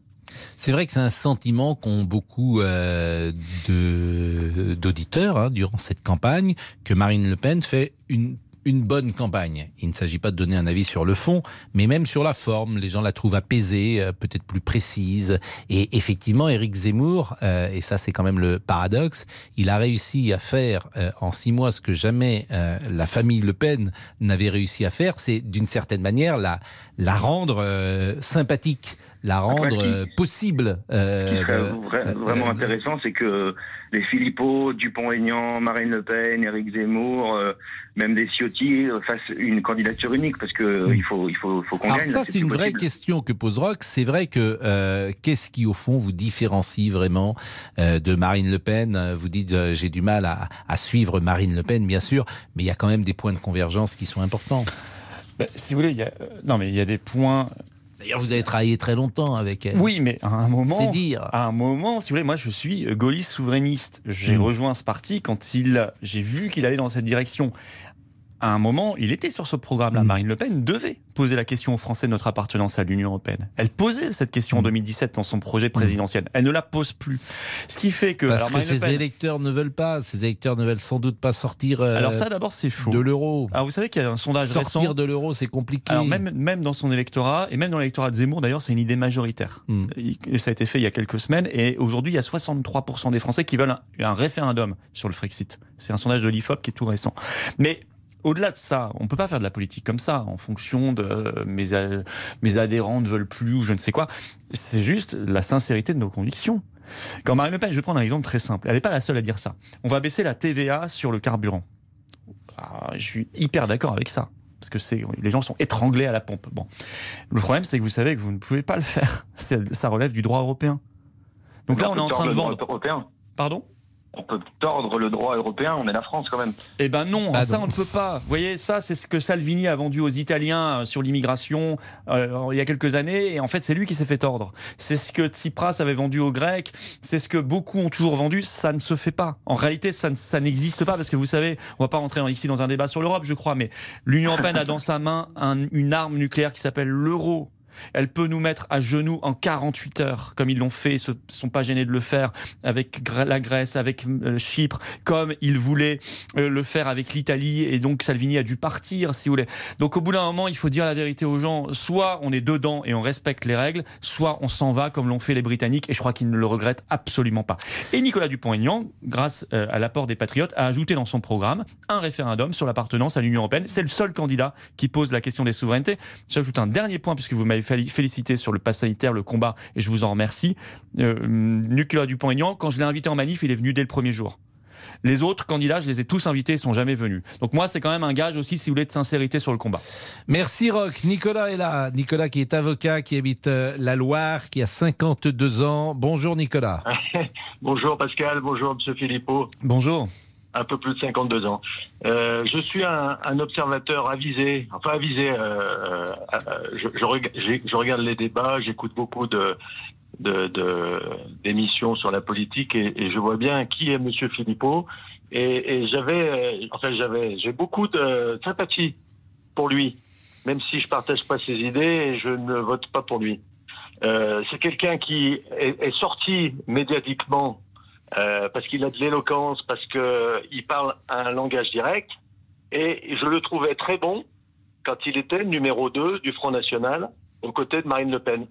C'est vrai que c'est un sentiment qu'ont beaucoup euh, d'auditeurs hein, durant cette campagne, que Marine Le Pen fait une une bonne campagne. Il ne s'agit pas de donner un avis sur le fond, mais même sur la forme. Les gens la trouvent apaisée, euh, peut-être plus précise. Et effectivement, Éric Zemmour, euh, et ça c'est quand même le paradoxe, il a réussi à faire euh, en six mois ce que jamais euh, la famille Le Pen n'avait réussi à faire, c'est d'une certaine manière la, la rendre euh, sympathique, la rendre qui- euh, possible. Ce euh, qui serait euh, vra- vraiment euh, intéressant, c'est que les Philippot, Dupont-Aignan, Marine Le Pen, Éric Zemmour, euh, même des Ciotti fassent une candidature unique parce que il faut il faut faut qu'on Alors gagne. ça, c'est une vraie possible. question que pose Rock. C'est vrai que euh, qu'est-ce qui, au fond, vous différencie vraiment euh, de Marine Le Pen? Vous dites, euh, j'ai du mal à, à suivre Marine Le Pen, bien sûr, mais il y a quand même des points de convergence qui sont importants. Ben, si vous voulez, il y a, euh, non mais il y a des points. D'ailleurs, vous avez travaillé très longtemps avec elle. Oui, mais à un moment, C'est dire. À un moment, si vous voulez, moi je suis euh, gaulliste souverainiste. J'ai Mm. rejoint ce parti quand il, j'ai vu qu'il allait dans cette direction. À un moment, il était sur ce programme-là. Marine Le Pen devait poser la question aux Français de notre appartenance à l'Union européenne. Elle posait cette question en 2017 dans son projet présidentiel. Elle ne la pose plus. Ce qui fait que Parce alors que ces Pen- électeurs ne veulent pas. Ces électeurs ne veulent sans doute pas sortir. euh, Alors ça, d'abord, c'est faux. De l'euro. Alors vous savez qu'il y a un sondage Sortir récent. de l'euro, c'est compliqué. Alors même, même dans son électorat, et même dans l'électorat de Zemmour, d'ailleurs, c'est une idée majoritaire. Ça a été fait il y a quelques semaines, et aujourd'hui, il y a 63% des Français qui veulent un, un référendum sur le Frexit. C'est un sondage de l'IFOP qui est tout récent. Mais au-delà de ça, on peut pas faire de la politique comme ça, en fonction de euh, mes, mes adhérents ne veulent plus ou je ne sais quoi. C'est juste la sincérité de nos convictions. Quand Marine Le Pen, je vais prendre un exemple très simple, elle n'est pas la seule à dire ça. On va baisser la TVA sur le carburant. Ah, je suis hyper d'accord avec ça. Parce que c'est, les gens sont étranglés à la pompe. Bon. Le problème, c'est que vous savez que vous ne pouvez pas le faire. [laughs] Ça relève du droit européen. Donc là, on est en train de vendre. Européen. Pardon? On peut tordre le droit européen, on est la France quand même. Eh ben non, Ah ça non. on ne peut pas. Vous voyez, ça c'est ce que Salvini a vendu aux Italiens euh, sur l'immigration euh, il y a quelques années, et en fait c'est lui qui s'est fait tordre. C'est ce que Tsipras avait vendu aux Grecs, c'est ce que beaucoup ont toujours vendu, ça ne se fait pas. En réalité, ça, ne- ça n'existe pas, parce que vous savez, on va pas rentrer ici dans un débat sur l'Europe, je crois, mais l'Union européenne a dans sa main un- une arme nucléaire qui s'appelle l'euro. Elle peut nous mettre à genoux en 48 heures, comme ils l'ont fait, ils ne sont pas gênés de le faire avec la Grèce, avec euh, Chypre, comme ils voulaient euh, le faire avec l'Italie. Et donc Salvini a dû partir, si vous voulez. Donc au bout d'un moment, il faut dire la vérité aux gens. Soit on est dedans et on respecte les règles, soit on s'en va comme l'ont fait les Britanniques. Et je crois qu'ils ne le regrettent absolument pas. Et Nicolas Dupont-Aignan, grâce euh, à l'apport des Patriotes, a ajouté dans son programme un référendum sur l'appartenance à l'Union européenne. C'est le seul candidat qui pose la question des souverainetés. J'ajoute un dernier point, puisque vous m'avez félicité sur le pass sanitaire, le combat, et je vous en remercie. Euh, Nicolas Dupont-Aignan, quand je l'ai invité en manif, il est venu dès le premier jour. Les autres candidats, je les ai tous invités, ils sont jamais venus. Donc moi, c'est quand même un gage aussi, si vous voulez, de sincérité sur le combat. Merci Rock. Nicolas est là. Nicolas qui est avocat, qui habite euh, la Loire, qui a 52 ans. Bonjour Nicolas. [laughs] Bonjour Pascal, bonjour Monsieur Philippot. Bonjour. Un peu plus de 52 ans. Euh, je suis un, un observateur avisé, enfin avisé. euh, euh, je, je j'ai- je regarde les débats, j'écoute beaucoup de de- de- d'émissions sur la politique et, et je vois bien qui est Monsieur Philippot. Et, et j'avais, euh, enfin j'avais, j'ai beaucoup de sympathie pour lui, même si je partage pas ses idées et je ne vote pas pour lui. Euh, c'est quelqu'un qui est, est sorti médiatiquement euh, parce qu'il a de l'éloquence, parce que il parle un langage direct, et je le trouvais très bon quand il était numéro 2 du Front National aux côtés de Marine Le Pen.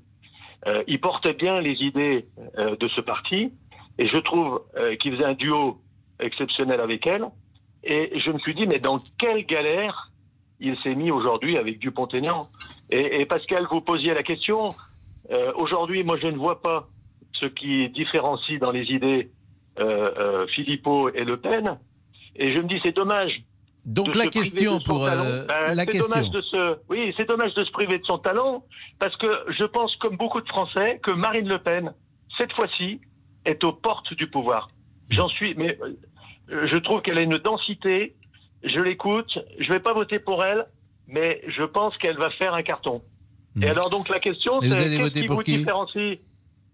Euh, il portait bien les idées euh, de ce parti, et je trouve euh, qu'il faisait un duo exceptionnel avec elle. Et je me suis dit, mais dans quelle galère il s'est mis aujourd'hui avec Dupont-Aignan? Et, et Pascal, vous posiez la question. Aujourd'hui, moi, je ne vois pas ce qui différencie dans les idées Philippot et Le Pen. Et je me dis, c'est dommage. Donc la question pour, talent. euh, Ben, la c'est question. dommage de se, oui, c'est dommage de se priver de son talent parce que je pense, comme beaucoup de Français, que Marine Le Pen, cette fois-ci, est aux portes du pouvoir. J'en suis, mais euh, je trouve qu'elle a une densité. Je l'écoute. Je vais pas voter pour elle, mais je pense qu'elle va faire un carton. Et alors donc la question, c'est qu'est-ce qui vous différencie?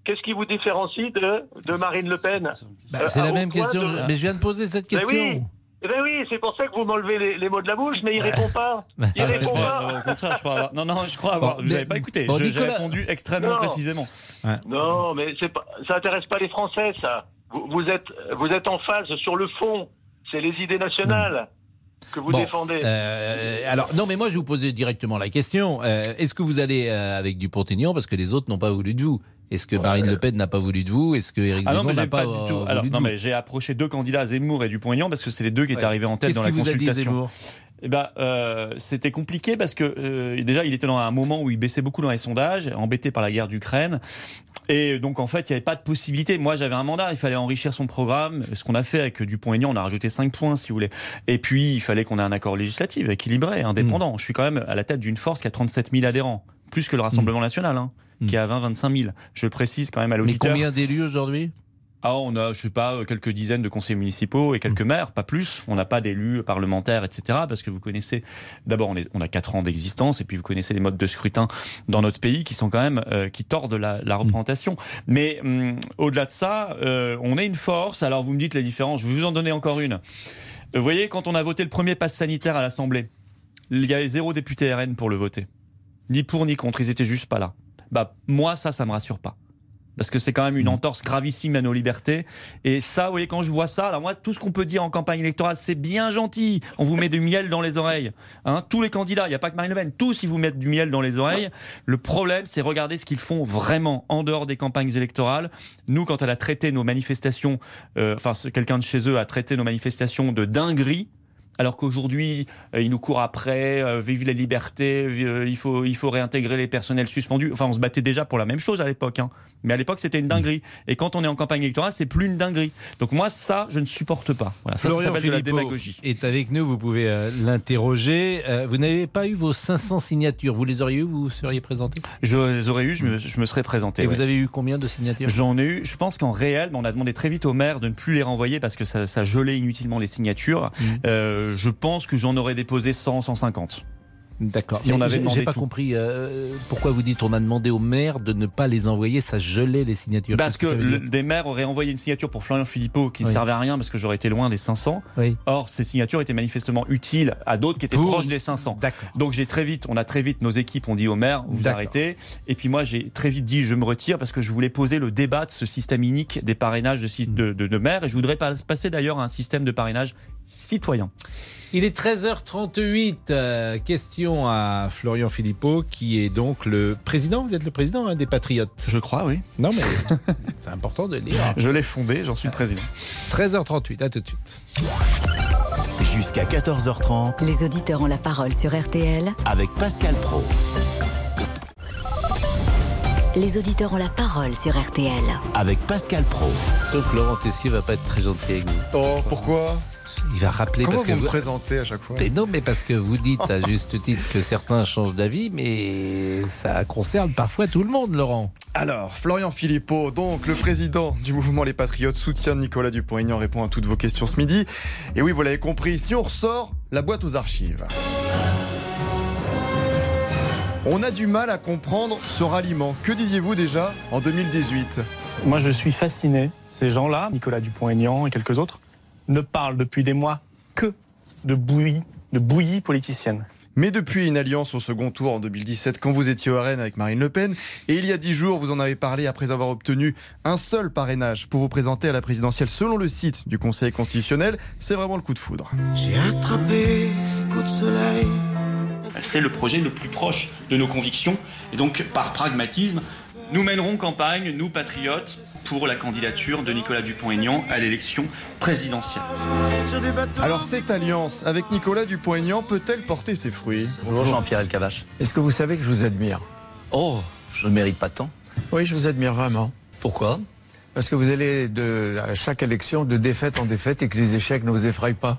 Qu'est-ce qui vous différencie de, de Marine Le Pen Bah, Euh, c'est la au même question. de- Mais je viens de poser cette Ben question. oui, Eh ben oui, c'est pour ça que vous m'enlevez les, les mots de la bouche, mais il répond pas. [laughs] Il Ah, répond mais, pas. euh, au contraire, je crois avoir... Non, non, je crois avoir... Bon, Vous n'avez pas écouté. bon, J'ai Nicolas- répondu extrêmement Non. précisément. Non, mais pas, ça intéresse pas les Français, ça. Vous, vous êtes, vous êtes en phase sur le fond. C'est les idées nationales que vous Bon, défendez. euh, alors, non, mais moi, je vous posais directement la question. Euh, Est-ce que vous allez euh, avec Dupont-Aignan parce que les autres n'ont pas voulu de vous? Est-ce que Marine Le Pen n'a pas voulu de vous? Est-ce que Éric Ah non, Zemmour mais n'a pas, pas, euh, du tout. voulu Alors, non, mais j'ai approché deux candidats, Zemmour et Dupont-Aignan, parce que c'est les deux qui étaient Ouais. arrivés en tête Qu'est-ce dans la vous a dit, consultation. Zemmour? Eh ben, euh, c'était compliqué parce que euh, déjà, il était dans un moment où il baissait beaucoup dans les sondages, embêté par la guerre d'Ukraine. Et donc, en fait, il n'y avait pas de possibilité. Moi, j'avais un mandat, il fallait enrichir son programme. Ce qu'on a fait avec Dupont-Aignan, on a rajouté 5 points, si vous voulez. Et puis, il fallait qu'on ait un accord législatif, équilibré, indépendant. Hmm. Je suis quand même à la tête d'une force qui a 37 000 adhérents, plus que le Rassemblement national, hein, qui a 20-25 000. Je précise quand même à Hmm. Mais l'auditeur. combien d'élus aujourd'hui? Ah, on a, je sais pas, quelques dizaines de conseillers municipaux et quelques maires, pas plus. On n'a pas d'élus parlementaires, etc. Parce que vous connaissez, d'abord, on, est- on a quatre ans d'existence et puis vous connaissez les modes de scrutin dans notre pays qui sont quand même, euh, qui tordent la, la représentation. Mais hum, au-delà de ça, euh, on est une force. Alors vous me dites les différences. Je vais vous en donner encore une. Vous voyez, quand on a voté le premier pass sanitaire à l'Assemblée, il y avait zéro député RN pour le voter. Ni pour ni contre, ils étaient juste pas là. Bah, moi, ça, ça me rassure pas parce que c'est quand même une entorse gravissime à nos libertés. Et ça, vous voyez, quand je vois ça, alors moi, tout ce qu'on peut dire en campagne électorale, c'est bien gentil. On vous met du miel dans les oreilles. Hein, tous les candidats, il n'y a pas que Marine Le Pen, tous ils vous mettent du miel dans les oreilles. Le problème, c'est regarder ce qu'ils font vraiment en dehors des campagnes électorales. Nous, quand elle a traité nos manifestations, euh, enfin, quelqu'un de chez eux a traité nos manifestations de dinguerie. Alors qu'aujourd'hui, euh, ils nous courent après, euh, vive la liberté, euh, il, faut, il faut réintégrer les personnels suspendus. Enfin, on se battait déjà pour la même chose à l'époque. Hein. Mais à l'époque, c'était une dinguerie. Et quand on est en campagne électorale, c'est plus une dinguerie. Donc moi, ça, je ne supporte pas. Voilà, ça, ça s'appelle de la démagogie. est avec nous, vous pouvez euh, l'interroger. Vous n'avez pas eu vos 500 signatures, vous les auriez eu, vous seriez présenté? Je les aurais eu, je me, je me serais présenté. Et ouais. vous avez eu combien de signatures? J'en ai eu, je pense qu'en réel, on a demandé très vite au maire de ne plus les renvoyer parce que ça, ça gelait inutilement les signatures. Mmh. Euh, je pense que j'en aurais déposé 100, 150. D'accord. Si on avait demandé J'ai pas tout. compris euh, pourquoi vous dites on a demandé au maire de ne pas les envoyer, ça gelait les signatures. Parce que Qu'est-ce ça veut le- dire des maires auraient envoyé une signature pour Florian Philippot qui ne servait à rien parce que j'aurais été loin des 500. Oui. Or, ces signatures étaient manifestement utiles à d'autres qui étaient Pour- proches des 500. D'accord. Donc j'ai très vite, on a très vite, nos équipes ont dit au maire, vous D'accord. arrêtez. Et puis moi, j'ai très vite dit, je me retire parce que je voulais poser le débat de ce système unique des parrainages de, si- de, de- de maires. Et je voudrais pas- passer d'ailleurs à un système de parrainage citoyen. Il est 13h38. euh, question à Florian Philippot, qui est donc le président. Vous êtes le président hein, des Patriotes Je crois, oui. Non, mais [laughs] c'est important de le dire. Je l'ai fondé, j'en suis le président. 13h38, à tout de suite. Jusqu'à 14h30 Les auditeurs ont la parole sur RTL. avec Pascal Pro. Les auditeurs ont la parole sur RTL. Avec Pascal Pro. Sauf que Laurent Tessier va pas être très gentil avec vous. Oh, pourquoi? Il va rappeler Comment parce que vous me présentez à chaque fois Mais non, mais parce que vous dites à juste titre que certains changent d'avis, mais ça concerne parfois tout le monde, Laurent. Alors, Florian Philippot, donc le président du mouvement Les Patriotes, soutien de Nicolas Dupont-Aignan, répond à toutes vos questions ce midi. Et oui, vous l'avez compris, si on ressort la boîte aux archives. On a du mal à comprendre ce ralliement. Que disiez-vous déjà en 2018 Moi, je suis fasciné. Ces gens-là, Nicolas Dupont-Aignan et quelques autres, ne parlent depuis des mois que de bouillie, de bouillie politicienne. Mais depuis une alliance au second tour en 2017, quand vous étiez au RN avec Marine Le Pen, et il y a dix jours, vous en avez parlé après avoir obtenu un seul parrainage pour vous présenter à la présidentielle selon le site du Conseil constitutionnel, c'est vraiment le coup de foudre. J'ai attrapé coup de soleil. C'est le projet le plus proche de nos convictions. Et donc, par pragmatisme, nous mènerons campagne, nous patriotes, pour la candidature de Nicolas Dupont-Aignan à l'élection présidentielle. Alors cette alliance avec Nicolas Dupont-Aignan peut-elle porter ses fruits? Bonjour Jean-Pierre Elkabach. Est-ce que vous savez que je vous admire? Oh, je ne mérite pas tant. Oui, je vous admire vraiment. Pourquoi? Parce que vous allez de, à chaque élection de défaite en défaite et que les échecs ne vous effraient pas.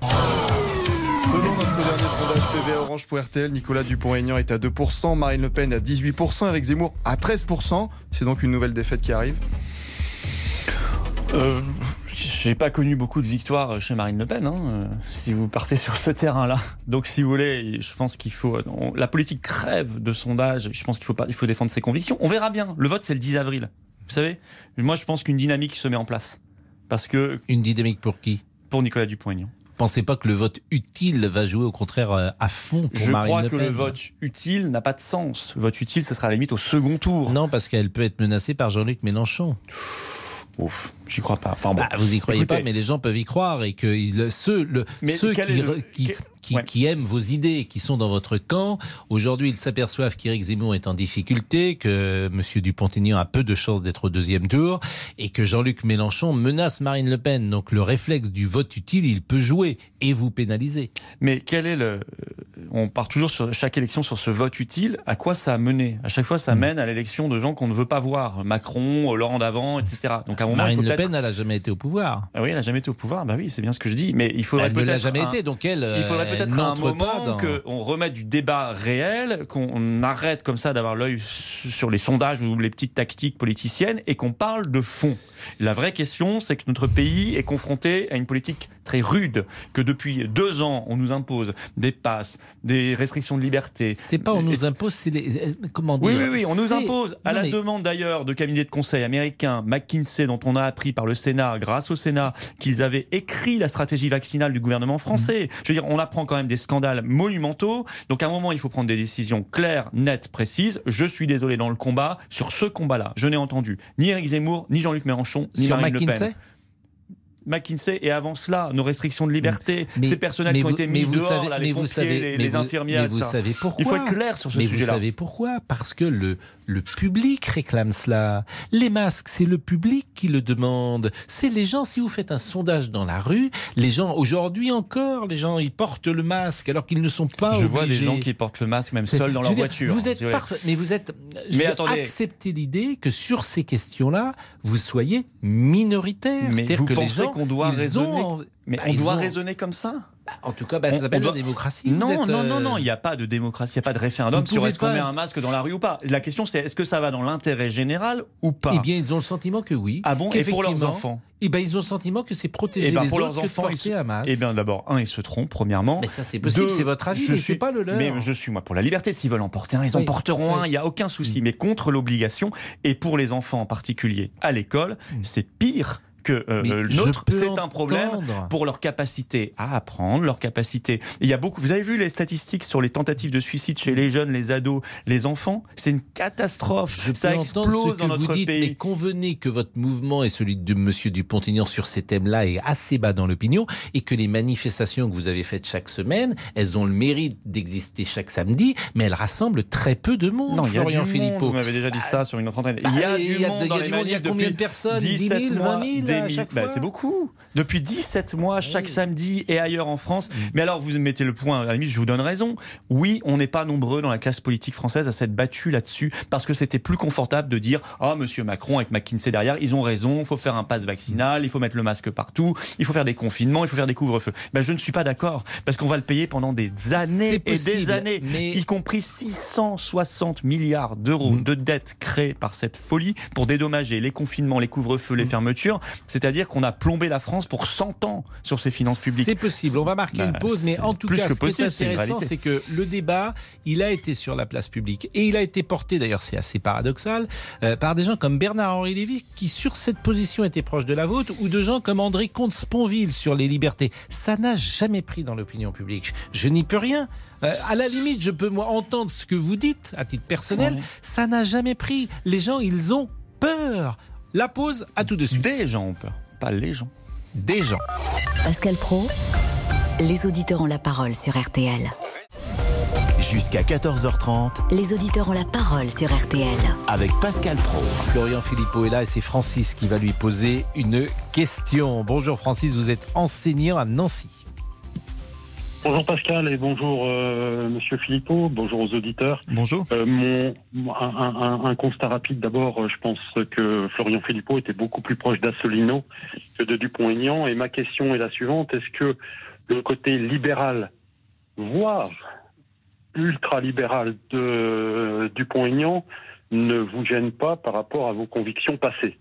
Sondage PV Orange pour RTL, Nicolas Dupont-Aignan est à 2%, Marine Le Pen à 18%, Eric Zemmour à 13%. C'est donc une nouvelle défaite qui arrive. Euh, J'ai pas connu beaucoup de victoires chez Marine Le Pen, hein, euh, si vous partez sur ce terrain-là. Donc, si vous voulez, je pense qu'il faut. on- la politique crève de sondages. Je pense qu'il faut, pas, il faut défendre ses convictions. On verra bien. Le vote, c'est le 10 avril. Vous savez Moi, je pense qu'une dynamique se met en place. Parce que. Une dynamique pour qui? Pour Nicolas Dupont-Aignan. Pensez pas que le vote utile va jouer au contraire euh, à fond pour Je Marine crois Le que Pen le vote utile n'a pas de sens. Le vote utile, ce sera à la limite au second tour. Non, parce qu'elle peut être menacée par Jean-Luc Mélenchon. Ouf, j'y crois pas. Enfin bon. Bah, vous y croyez Écoutez. pas, mais les gens peuvent y croire et que ceux, le- qui, le- qui, Ouais. qui aiment vos idées, qui sont dans votre camp, aujourd'hui ils s'aperçoivent qu'Éric Zemmour est en difficulté, que M. Dupont-Aignan a peu de chances d'être au deuxième tour et que Jean-Luc Mélenchon menace Marine Le Pen. Donc le réflexe du vote utile, il peut jouer et vous pénaliser. Mais quel est le. On part toujours sur chaque élection sur ce vote utile. À quoi ça a mené? À chaque fois, Hmm. ça mène à l'élection de gens qu'on ne veut pas voir. Macron, Laurent Davant, etc. Donc à un moment, il Marine faut Le peut-être- Pen, elle n'a jamais été au pouvoir. Ah oui, elle n'a jamais été au pouvoir. Bah oui, c'est bien ce que je dis. Mais il faudrait Elle ne peut-être. l'a jamais un- été, donc elle, Il faudrait euh, peut-être un moment dans- qu'on remette du débat réel, qu'on arrête comme ça d'avoir l'œil sur les sondages ou les petites tactiques politiciennes et qu'on parle de fond. La vraie question, c'est que notre pays est confronté à une politique très rude, que depuis deux ans, on nous impose des passes, des restrictions de liberté. C'est pas on nous impose, c'est les. euh, Comment dire Oui, oui, oui, on nous impose, à Non, la demande d'ailleurs de cabinets de conseil américains, McKinsey, dont on a appris par le Sénat, grâce au Sénat, qu'ils avaient écrit la stratégie vaccinale du gouvernement français. Mm. Je veux dire, on apprend quand même des scandales monumentaux. Donc à un moment, il faut prendre des décisions claires, nettes, précises. Je suis désolé dans le combat. Sur ce combat-là, je n'ai entendu ni Éric Zemmour, ni Jean-Luc Mélenchon, ni Sur Marine Le McKinsey Pen. McKinsey? Et avant cela, nos restrictions de liberté, Mais- ces personnels qui ont été mis vous dehors, savez- là, les pompiers, savez- les, les infirmières, mais vous savez pourquoi Il faut être clair sur ce mais vous sujet-là. savez pourquoi? Parce que le, le public réclame cela. Les masques, c'est le public qui le demande. C'est les gens, si vous faites un sondage dans la rue, les gens, aujourd'hui encore, les gens, ils portent le masque alors qu'ils ne sont pas Je vois des gens qui portent le masque même seuls dans leur dire, voiture. Vous êtes Ouais. parfait, mais vous êtes. Mais attendez. acceptez l'idée que sur ces questions-là, vous soyez minoritaire. Mais C'est-à-dire vous que les pensez qu'on doit ils raisonner ont- Mais bah, on doit ont- raisonner comme ça? En tout cas, bah, ça s'appelle la démocratie. Non, êtes, non, euh, non, non, il n'y a pas de démocratie, il n'y a pas de référendum sur est-ce qu'on met un masque dans la rue ou pas. La question, c'est est-ce que ça va dans l'intérêt général ou pas Eh bien, ils ont le sentiment que oui. Ah bon Et pour leurs enfants Eh ben, ils ont le sentiment que c'est protéger Eh ben, les pour autres leurs que enfants, ils porter se- un masque. Eh bien, d'abord, un, ils se trompent, premièrement. Mais ça, c'est possible, Deux, c'est votre avis, je mais suis- pas le leur. Mais je suis, moi, pour la liberté. S'ils veulent en porter un, ils en Oui. porteront un, il n'y a aucun souci. Mais contre l'obligation, et pour les enfants en particulier à l'école, c'est pire que euh, peux C'est un problème pour leur capacité à apprendre, leur capacité. Il y a beaucoup. Vous avez vu les statistiques sur les tentatives de suicide chez les jeunes, les ados, les enfants? C'est une catastrophe. Je Ça explose dans notre dites, pays. mais convenez que votre mouvement et celui de Monsieur Dupont-Aignan sur ces thèmes-là est assez bas dans l'opinion et que les manifestations que vous avez faites chaque semaine, elles ont le mérite d'exister chaque samedi, mais elles rassemblent très peu de monde. Non, il y a du Florian monde. Philippot. Vous m'avez déjà dit ça sur une autre antenne. bah, il y a il du y a- monde y a dans les y a manifs combien de depuis personnes? 10 17 000, mois, 20 000 des à mi- chaque bah, c'est beaucoup. Depuis 17 mois, chaque samedi et ailleurs en France. Mm. Mais alors, vous mettez le point, à la limite, je vous donne raison. Oui, on n'est pas nombreux dans la classe politique française à s'être battu là-dessus parce que c'était plus confortable de dire Ah, monsieur Macron avec McKinsey derrière, ils ont raison, il faut faire un pass vaccinal, il faut mettre le masque partout, il faut faire des confinements, il faut faire des couvre-feux. Ben, je ne suis pas d'accord parce qu'on va le payer pendant des années et des années, mais- y compris 660 milliards d'euros Mm. de dettes créées par cette folie pour dédommager les confinements, les couvre-feux, Mm. les fermetures. C'est-à-dire qu'on a plombé la France pour 100 ans sur ses finances publiques. C'est possible. On va marquer Bah, une pause, mais en tout cas, que ce qui est intéressant, c'est que le débat, il a été sur la place publique et il a été porté, d'ailleurs, c'est assez paradoxal, euh, par des gens comme Bernard-Henri Lévy, qui sur cette position étaient proches de la vôtre, ou de gens comme André Comte-Sponville sur les libertés. Ça n'a jamais pris dans l'opinion publique. Je n'y peux rien. Euh, à la limite, je peux moi entendre ce que vous dites à titre personnel. Ouais. Ça n'a jamais pris. Les gens, ils ont peur. La pause, à tout de suite. Des gens ont peur, pas les gens. Des gens. Pascal Pro, les auditeurs ont la parole sur RTL. Jusqu'à 14h30 Les auditeurs ont la parole sur RTL. avec Pascal Pro. Florian Philippot est là et c'est Francis qui va lui poser une question. Bonjour Francis, vous êtes enseignant à Nancy. Bonjour Pascal et bonjour euh, Monsieur Philippot, bonjour aux auditeurs. Bonjour. Euh, mon, un, un- un constat rapide d'abord, euh, je pense que Florian Philippot était beaucoup plus proche d'Assolino que de Dupont-Aignan et ma question est la suivante, est-ce que le côté libéral, voire ultra-libéral de Dupont-Aignan ne vous gêne pas par rapport à vos convictions passées?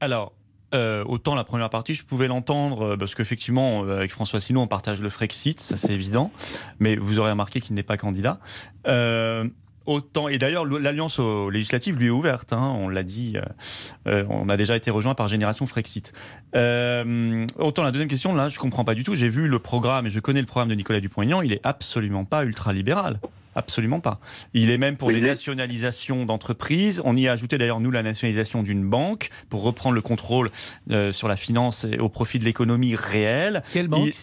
Alors, euh, autant la première partie, je pouvais l'entendre, euh, parce qu'effectivement, euh, avec François Asselineau, on partage le Frexit, ça c'est [laughs] évident, mais vous aurez remarqué qu'il n'est pas candidat. Euh, Autant et d'ailleurs l'alliance aux législatives lui est ouverte. hein, on l'a dit, euh, on a déjà été rejoint par Génération Frexit. Euh, autant la deuxième question là, je comprends pas du tout. J'ai vu le programme et je connais le programme de Nicolas Dupont-Aignan. Il est absolument pas ultra libéral. Absolument pas. Il est même pour Oui, des nationalisations d'entreprises. On y a ajouté d'ailleurs nous la nationalisation d'une banque pour reprendre le contrôle euh, sur la finance et au profit de l'économie réelle. Quelle banque? Il-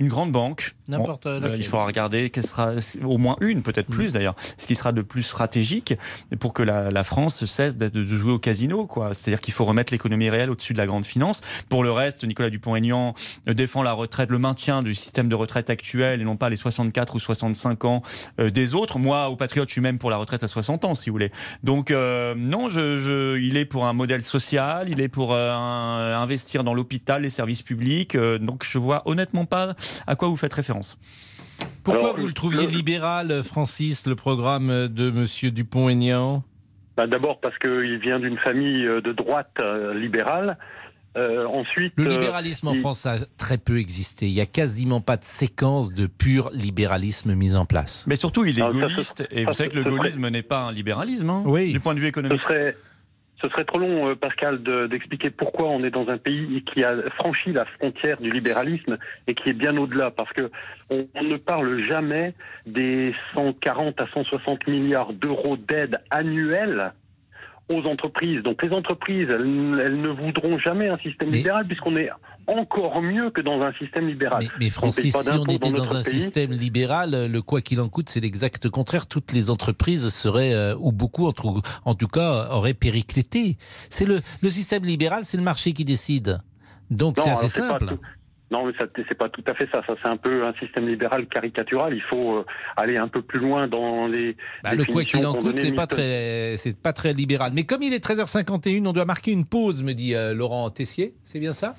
une grande banque. N'importe Bon, laquelle. il faudra regarder quelle sera au moins une, peut-être plus d'ailleurs, ce qui sera de plus stratégique pour que la, la France cesse d'être- de jouer au casino. quoi. C'est-à-dire qu'il faut remettre l'économie réelle au-dessus de la grande finance. Pour le reste, Nicolas Dupont-Aignan euh, défend la retraite, le maintien du système de retraite actuel et non pas les 64 ou 65 ans euh, des autres. Moi, au Patriote, je suis même pour la retraite à 60 ans, si vous voulez. Donc euh, non, je, je- il est pour un modèle social, il est pour euh, un- investir dans l'hôpital, les services publics. euh, donc je vois honnêtement pas à quoi vous faites référence. Pourquoi Alors, vous le trouviez libéral, Francis, le programme de Monsieur Dupont-Aignan Bah, D'abord parce qu'il vient d'une famille euh, de droite euh, libérale. Euh, ensuite, Le euh, libéralisme en il- France a très peu existé. Il y a quasiment pas de séquence de pur libéralisme mise en place. Mais surtout, il est ça, gaulliste. et ça, vous savez que le gaullisme n'est pas un libéralisme, hein, Oui. du point de vue Ce économique. serait, ce serait trop long, euh, Pascal, de- d'expliquer pourquoi on est dans un pays qui a franchi la frontière du libéralisme et qui est bien au-delà. Parce que on, on ne parle jamais des 140 à 160 milliards d'euros d'aide annuelle aux entreprises. Donc les entreprises, elles, elles ne voudront jamais un système Mais- libéral puisqu'on est encore mieux que dans un système libéral. Mais, Francis, si on était dans, un pays. système libéral, le quoi qu'il en coûte, c'est l'exact contraire. Toutes les entreprises seraient, euh, ou beaucoup en tout, cas, auraient périclété. C'est le, le système libéral, c'est le marché qui décide. Donc c'est assez simple. Non, mais ça, c'est pas tout à fait ça. Ça, c'est un peu un système libéral caricatural. Il faut euh, aller un peu plus loin dans les. Bah, le quoi qu'il en coûte, c'est pas très, c'est pas très libéral. Mais comme il est 13h51, on doit marquer une pause, me dit euh, Laurent Tessier. C'est bien ça?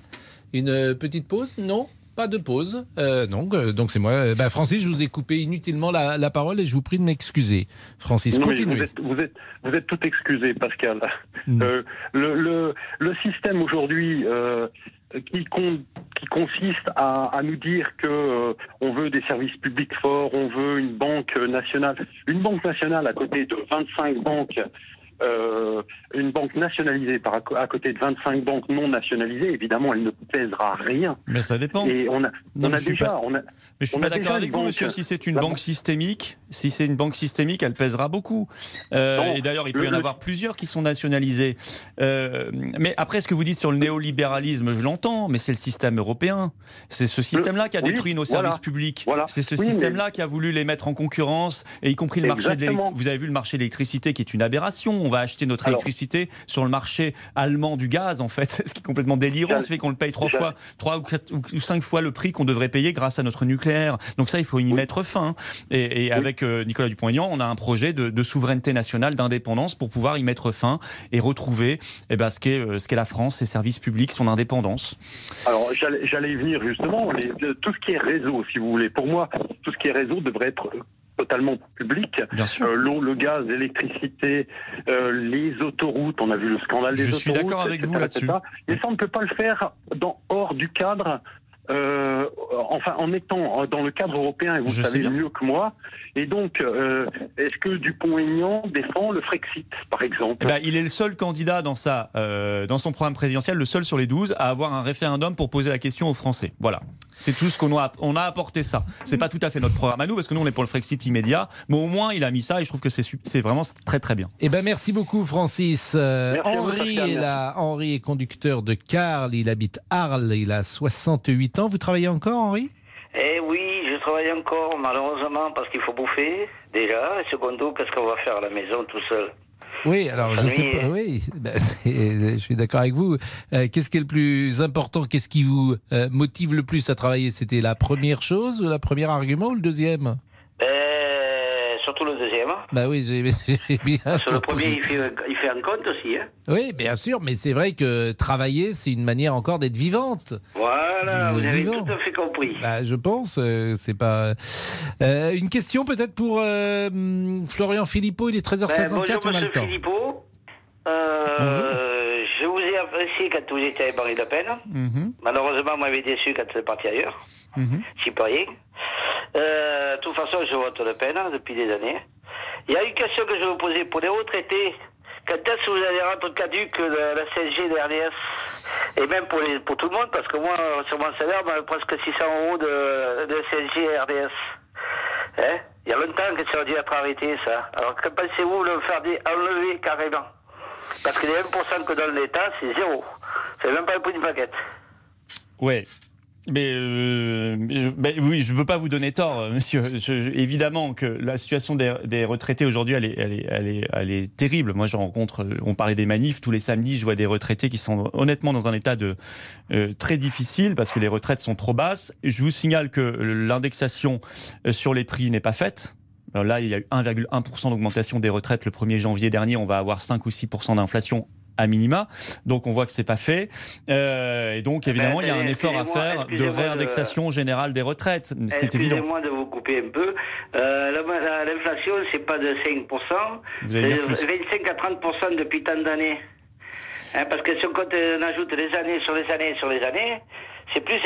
Une euh, petite pause? Non? Pas de pause. Euh, donc, euh, donc c'est moi. Euh, bah, Francis, je vous ai coupé inutilement la, la parole et je vous prie de m'excuser. Francis, Non, continuez. vous, êtes, vous, êtes, vous êtes tout excusé, Pascal. Euh, le, le, le système aujourd'hui qui, con- qui consiste à, à nous dire que on veut des services publics forts, on veut une banque nationale, une banque nationale à côté de 25 banques. Euh, une banque nationalisée par à, côté de 25 banques non nationalisées, évidemment, elle ne pèsera rien. Mais ça dépend. Et on a, Non, on a déjà, pas- on a, Mais je suis on pas d'accord avec vous, banque- monsieur. Si c'est une la banque systémique, si c'est une banque systémique, elle pèsera beaucoup. Euh, Non, et d'ailleurs, il peut le- y en avoir plusieurs qui sont nationalisés. Euh, mais après, ce que vous dites sur le néolibéralisme, je l'entends, mais c'est le système européen. C'est ce système-là qui a oui, détruit nos voilà. services publics. Voilà. C'est ce Oui, mais- système-là qui a voulu les mettre en concurrence, et y compris le marché de Exactement. l'électricité. Vous avez vu le marché de l'électricité qui est une aberration. On va acheter notre Alors- électricité sur le marché allemand du gaz, en fait. [laughs] Ce qui est complètement délirant. Ça fait qu'on le paye trois fois, trois ou, quatre, ou cinq fois le prix qu'on devrait payer grâce à notre nucléaire. Donc ça, il faut y mettre fin. Et, et avec euh, Nicolas Dupont-Aignan, on a un projet de, de souveraineté nationale, d'indépendance pour pouvoir y mettre fin et retrouver eh ben, ce qu'est euh, ce qu'est la France, ses services publics, son indépendance. Alors, j'allais y venir justement. Les- de- tout ce qui est réseau, si vous voulez. Pour moi, tout ce qui est réseau devrait être euh, totalement public. Bien sûr. Euh, L'eau, le gaz, l'électricité, euh, les autoroutes. On a vu le scandale des Je autoroutes. suis d'accord avec etc., vous là-dessus. etc. Mais ça, on ne peut pas le faire dans, hors du cadre. euh, enfin, en étant dans le cadre européen, et vous Je savez mieux que moi. Et donc, euh, est-ce que Dupont-Aignan défend le Frexit, par exemple Eh ben, il est le seul candidat dans, sa, euh, dans son programme présidentiel, le seul sur les 12, à avoir un référendum pour poser la question aux Français. Voilà. C'est tout ce qu'on a, on a apporté ça. C'est pas tout à fait notre programme à nous, parce que nous, on est pour le Frexit immédiat. Mais au moins, il a mis ça et je trouve que c'est vraiment très très bien. Eh ben merci beaucoup Francis. Euh, Merci à vous, Henri est là. Henri est conducteur de Carl. Il habite Arles. Il a 68 ans. Vous travaillez encore, Henri? Eh oui, travaille encore, malheureusement, parce qu'il faut bouffer, déjà. Et secondo, qu'est-ce qu'on va faire à la maison tout seul? Oui, alors je sais pas. Oui, ben, [laughs] c'est- je suis d'accord avec vous. Euh, Qu'est-ce qui est le plus important Qu'est-ce qui vous euh, motive le plus à travailler? C'était la première chose, ou la première argument ou le deuxième? Eh, Surtout le deuxième. Bah oui, j'ai bien. Que le premier, il fait, il fait un compte aussi. Hein. Oui, bien sûr, mais c'est vrai que travailler, c'est une manière encore d'être vivante. Voilà, vous avez vivant. tout à fait compris. Bah, je pense, euh, c'est pas. Euh, une question peut-être pour euh, Florian Philippot, il est 13h54, Ben, bonjour, on a le temps. Philippot. Euh, je vous ai apprécié quand vous étiez avec Marie Le Pen. Mhm. Malheureusement, vous m'avez déçu quand vous êtes parti ailleurs. Mhm. C'est pas rien. Euh, de toute façon, je vote Le Pen hein, depuis des années. Il y a une question que je vais vous poser pour les retraités. Quand est-ce que vous allez rendre caduque la, la CSG de RDS Et même pour, les, pour tout le monde, parce que moi, sur mon salaire, ben, presque 600 euros de, de CSG et RDS. Hein? Il y a longtemps que ça a dû être arrêté, ça. Alors, que pensez-vous le faire enlever carrément? Parce que les 1% que donne l'État, c'est zéro. C'est même pas le prix d'une paquette. Ouais. Mais euh, je, oui, je ne veux pas vous donner tort, euh, monsieur. Évidemment que la situation des, retraités aujourd'hui, elle est, terrible. Moi, je rencontre, euh, on parlait des manifs tous les samedis, je vois des retraités qui sont honnêtement dans un état de très difficile parce que les retraites sont trop basses. Je vous signale que l'indexation sur les prix n'est pas faite. Alors Là, il y a eu 1,1% d'augmentation des retraites le 1er janvier dernier. On va avoir 5 ou 6% d'inflation à minima. Donc on voit que c'est pas fait. Euh, et donc évidemment, il y a un effort à faire de de- réindexation générale des retraites. C'est évident. Excusez-moi de vous couper un peu. Euh, la- la- L'inflation, c'est pas de 5%, Vous allez dire c'est plus. 25 à 30% depuis tant d'années. Hein, parce que si on, compte, on ajoute les années sur les années sur les années, c'est plus 5%,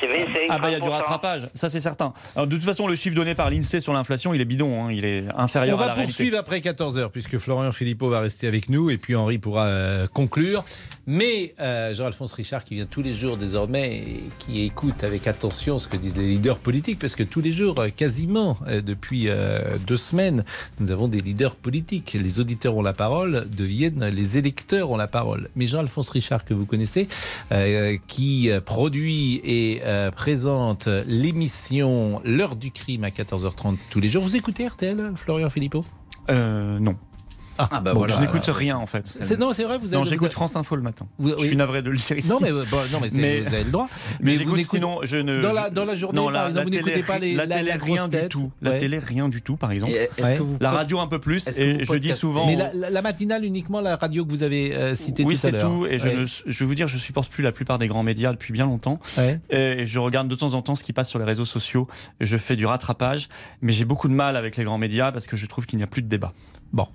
c'est 25 Ah bah il y a du 30%. rattrapage, ça c'est certain. Alors, de toute façon, le chiffre donné par l'INSEE sur l'inflation, il est bidon, hein. il est inférieur On à va la réalité. poursuivre après 14h, puisque Florian Philippot va rester avec nous, et puis Henri pourra euh, conclure. Mais euh, Jean-Alphonse Richard, qui vient tous les jours désormais, et qui écoute avec attention ce que disent les leaders politiques, parce que tous les jours, euh, quasiment euh, depuis euh, deux semaines, nous avons des leaders politiques. Les auditeurs ont la parole, deviennent les électeurs ont la parole. Mais Jean-Alphonse Richard, que vous connaissez, euh, qui euh, produit et euh, présente l'émission L'heure du crime à 14h30 tous les jours. Vous écoutez RTL, Florian Philippot? Euh, non. Ah, bah voilà, je n'écoute rien en fait. c'est- non, c'est vrai, vous Non, avez- j'écoute vous- France Info le matin. Vous- Je oui. suis navré de le dire ici. Non, mais, bon, non, mais, c'est- vous avez le droit. [laughs] Mais, j'écoute sinon, je ne. Dans la, je- dans la journée, non, par la, exemple, la vous télé, n'écoutez pas les, la la- télé la rien du tout. La Ouais. télé rien du tout, par exemple. Et est-ce que vous La radio un peu plus. Et je dis souvent. Mais la, matinale uniquement la radio que vous avez euh, citée Oui, tout à c'est l'heure. tout. Et je, Ouais. vais vous dire, je supporte plus la plupart des grands médias depuis bien longtemps. Ouais. Et je regarde de temps en temps ce qui passe sur les réseaux sociaux. Je fais du rattrapage, mais j'ai beaucoup de mal avec les grands médias parce que je trouve qu'il n'y a plus de débat. Bon.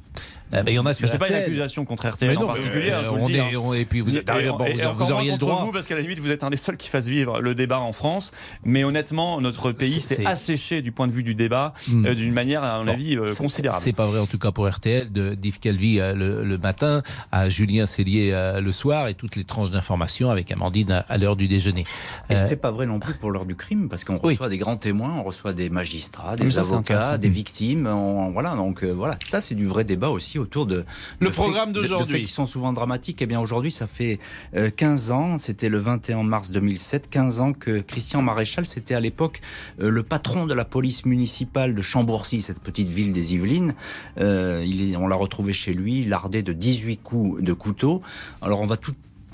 Eh ben, il y en a sur C'est pas une accusation contre RTL Mais en non, mais, particulier. hein, euh, je vous le on est- hein. on- et puis vous êtes- Et- bon, et- vous- et vous encore auriez le contre droit. vous parce qu'à la limite vous êtes un des seuls qui fasse vivre le débat en France. Mais honnêtement, notre pays C'est- s'est asséché du point de vue du débat Hmm. euh, d'une manière, à mon Bon, avis, euh, considérable. C'est pas vrai en tout cas pour RTL, de d'Yves Calvi euh, le, le matin, à Julien Cellier euh, le soir et toutes les tranches d'informations avec Amandine à, à l'heure du déjeuner. Et Euh, c'est pas vrai non plus pour l'heure du crime, parce qu'on Oui. reçoit des grands témoins, on reçoit des magistrats, des ça, avocats, des victimes. on- voilà, donc euh, voilà, ça c'est du vrai débat aussi autour de Le de programme d'aujourd'hui. qui sont souvent dramatiques. Eh bien aujourd'hui, ça fait euh, 15 ans, c'était le 21 mars 2007, 15 ans que Christian Maréchal, c'était à l'époque euh, le patron de la police municipale de Chambourcy, cette petite ville des Yvelines. Euh, il est, on l'a retrouvé chez lui, lardé de 18 coups de couteau. Alors on va tout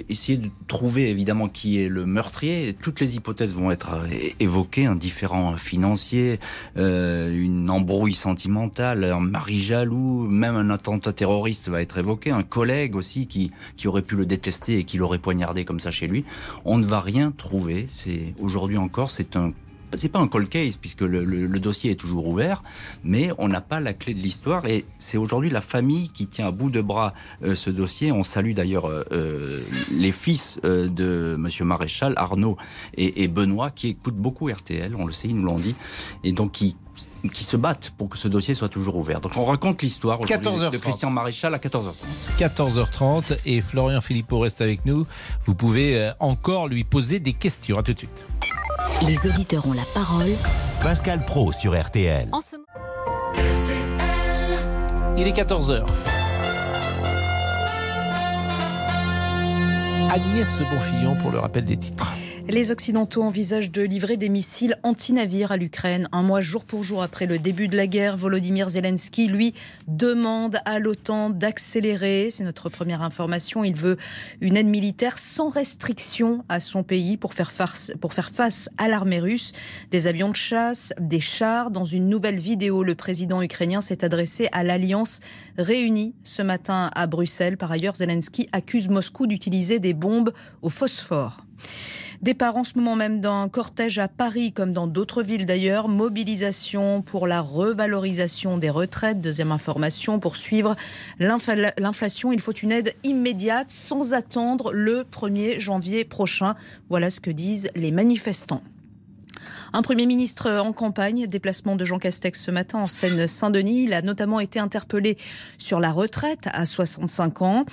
essayer de trouver évidemment qui est le meurtrier. Toutes les hypothèses vont être euh, évoquées, un différent financier, euh, une embrouille sentimentale, un mari jaloux, même un attentat terroriste va être évoqué, un collègue aussi qui, qui aurait pu le détester et qui l'aurait poignardé comme ça chez lui. On ne va rien trouver. C'est aujourd'hui encore, c'est un c'est pas un cold case puisque le, dossier est toujours ouvert, mais on n'a pas la clé de l'histoire et c'est aujourd'hui la famille qui tient à bout de bras euh, ce dossier. On salue d'ailleurs euh, euh, les fils de Monsieur Maréchal, Arnaud et, et Benoît, qui écoutent beaucoup RTL, on le sait, ils nous l'ont dit, et donc qui qui se battent pour que ce dossier soit toujours ouvert. Donc on raconte l'histoire aujourd'hui 14h30. de Christian Maréchal à 14h30. 14h30 et Florian Philippot reste avec nous. Vous pouvez euh, encore lui poser des questions. À tout de suite. Les auditeurs ont la parole. Pascal Pro sur RTL. En ce Il est 14h. Agnès Bonfillon pour le rappel des titres. Les Occidentaux envisagent de livrer des missiles anti-navires à l'Ukraine. Un mois jour pour jour après le début de la guerre, Volodymyr Zelensky, lui, demande à l'OTAN d'accélérer. C'est notre première information. Il veut une aide militaire sans restriction à son pays pour faire face, pour à l'armée russe. Des avions de chasse, des chars. Dans une nouvelle vidéo, le président ukrainien s'est adressé à l'Alliance réunie ce matin à Bruxelles. Par ailleurs, Zelensky accuse Moscou d'utiliser des bombes au phosphore. Départ en ce moment même d'un cortège à Paris, comme dans d'autres villes d'ailleurs. Mobilisation pour la revalorisation des retraites. Deuxième information, pour suivre l'infla- l'inflation, il faut une aide immédiate, sans attendre le 1er janvier prochain. Voilà ce que disent les manifestants. Un Premier ministre en campagne, déplacement de Jean Castex ce matin en Seine-Saint-Denis. Il a notamment été interpellé sur la retraite à 65 ans.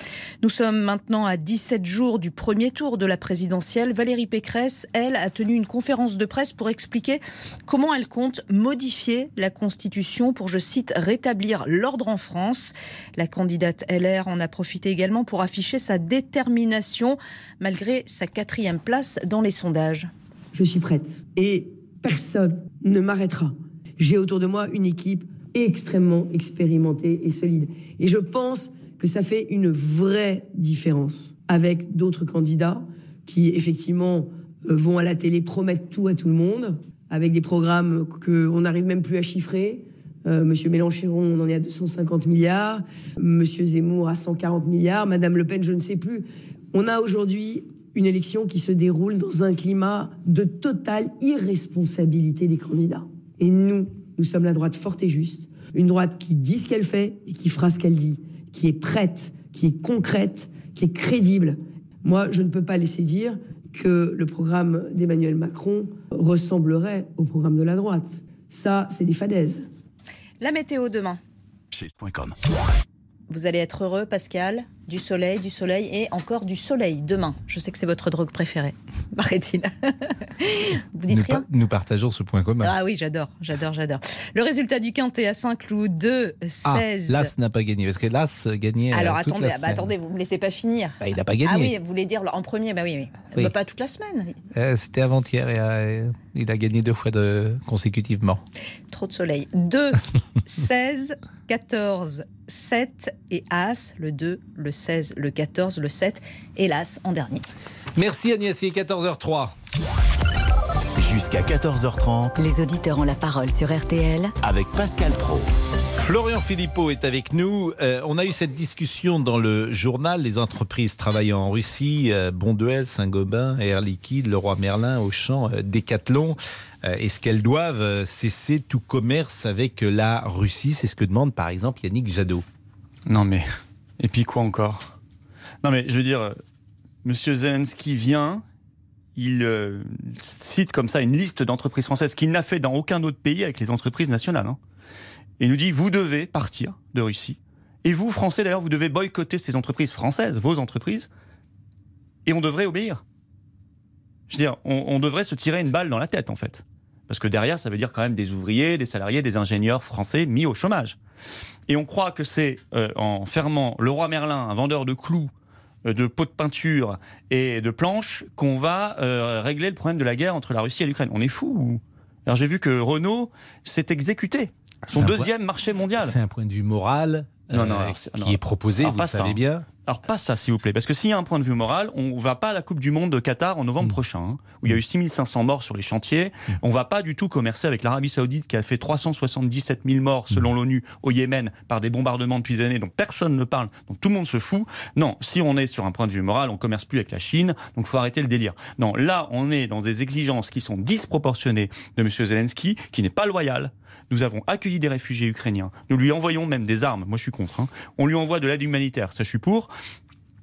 Nous sommes maintenant à 17 jours du premier tour de la présidentielle. Valérie Pécresse, elle, a tenu une conférence de presse pour expliquer comment elle compte modifier la Constitution pour, je cite, rétablir l'ordre en France. La candidate LR en a profité également pour afficher sa détermination malgré sa quatrième place dans les sondages. je suis prête. Et personne ne m'arrêtera. J'ai autour de moi une équipe extrêmement expérimentée et solide. Et je pense que ça fait une vraie différence avec d'autres candidats qui, effectivement, euh, vont à la télé promettre tout à tout le monde, avec des programmes qu'on n'arrive même plus à chiffrer. Euh, Monsieur Mélenchon, on en est à 250 milliards. Monsieur Zemmour à 140 milliards. Madame Le Pen, je ne sais plus. On a aujourd'hui une élection qui se déroule dans un climat de totale irresponsabilité des candidats. Et nous, nous sommes la droite forte et juste, une droite qui dit ce qu'elle fait et qui fera ce qu'elle dit, qui est prête, qui est concrète, qui est crédible. Moi, je ne peux pas laisser dire que le programme d'Emmanuel Macron ressemblerait au programme de la droite. Ça, c'est des fadaises. La météo demain. Vous allez être heureux, Pascal. Du soleil, du soleil et encore du soleil demain. Je sais que c'est votre drogue préférée, [laughs] paraît-il. [laughs] Vous dites nous, rien pa- nous partageons ce point commun. Ah oui, j'adore, j'adore, j'adore. Le résultat du Quintet à Saint-Cloud, 2, 16. Ah, l'As n'a pas gagné, parce que l'As gagnait. euh, Alors toute attendez, la ah bah, attendez, vous me laissez pas finir. Bah, il n'a pas gagné. Ah oui, vous voulez dire en premier Bah oui, oui. Oui. Bah, pas toute la semaine. Euh, C'était avant-hier et, euh, Il a gagné deux fois de... consécutivement. Trop de soleil. 2, 16, 14, 7 et As, le 2, le 16, le 14, le 7, hélas, en dernier. Merci Agnès, il est 14h03. Jusqu'à 14h30 Les auditeurs ont la parole sur RTL avec Pascal Pro. Florian Philippot est avec nous. Euh, on a eu cette discussion dans le journal. Les entreprises travaillant en Russie, euh, Bonduel, Saint-Gobain, Air Liquide, Leroy Merlin, Auchan, euh, Decathlon, euh, est-ce qu'elles doivent euh, cesser tout commerce avec la Russie? C'est ce que demande par exemple Yannick Jadot. Non mais, et puis quoi encore? Non mais, je veux dire, Monsieur Zelensky vient, il euh, cite comme ça une liste d'entreprises françaises qu'il n'a fait dans aucun autre pays avec les entreprises nationales. hein. Et il nous dit, vous devez partir de Russie. Et vous, Français d'ailleurs, vous devez boycotter ces entreprises françaises, vos entreprises, et on devrait obéir. Je veux dire, on, devrait se tirer une balle dans la tête en fait. Parce que derrière, ça veut dire quand même des ouvriers, des salariés, des ingénieurs français mis au chômage. Et on croit que c'est euh, en fermant le roi Merlin, un vendeur de clous, de pots de peinture et de planches, qu'on va euh, régler le problème de la guerre entre la Russie et l'Ukraine. On est fou ou? Alors j'ai vu que Renault s'est exécuté. Son deuxième point- marché mondial. C'est un point de vue moral Non, non, euh, alors, qui non. est proposé, Alors, vous le savez bien. Alors pas ça, s'il vous plaît, parce que s'il y a un point de vue moral, on va pas à la Coupe du Monde de Qatar en novembre prochain, hein, où il y a eu 6500 morts sur les chantiers. On va pas du tout commercer avec l'Arabie Saoudite qui a fait 377 000 morts selon l'ONU au Yémen par des bombardements depuis des années, dont personne ne parle, dont tout le monde se fout. Non, si on est sur un point de vue moral, on commerce plus avec la Chine, donc faut arrêter le délire. Non, là, on est dans des exigences qui sont disproportionnées de M. Zelensky, qui n'est pas loyal. Nous avons accueilli des réfugiés ukrainiens. Nous lui envoyons même des armes. Moi, je suis contre. hein. On lui envoie de l'aide humanitaire. Ça, je suis pour.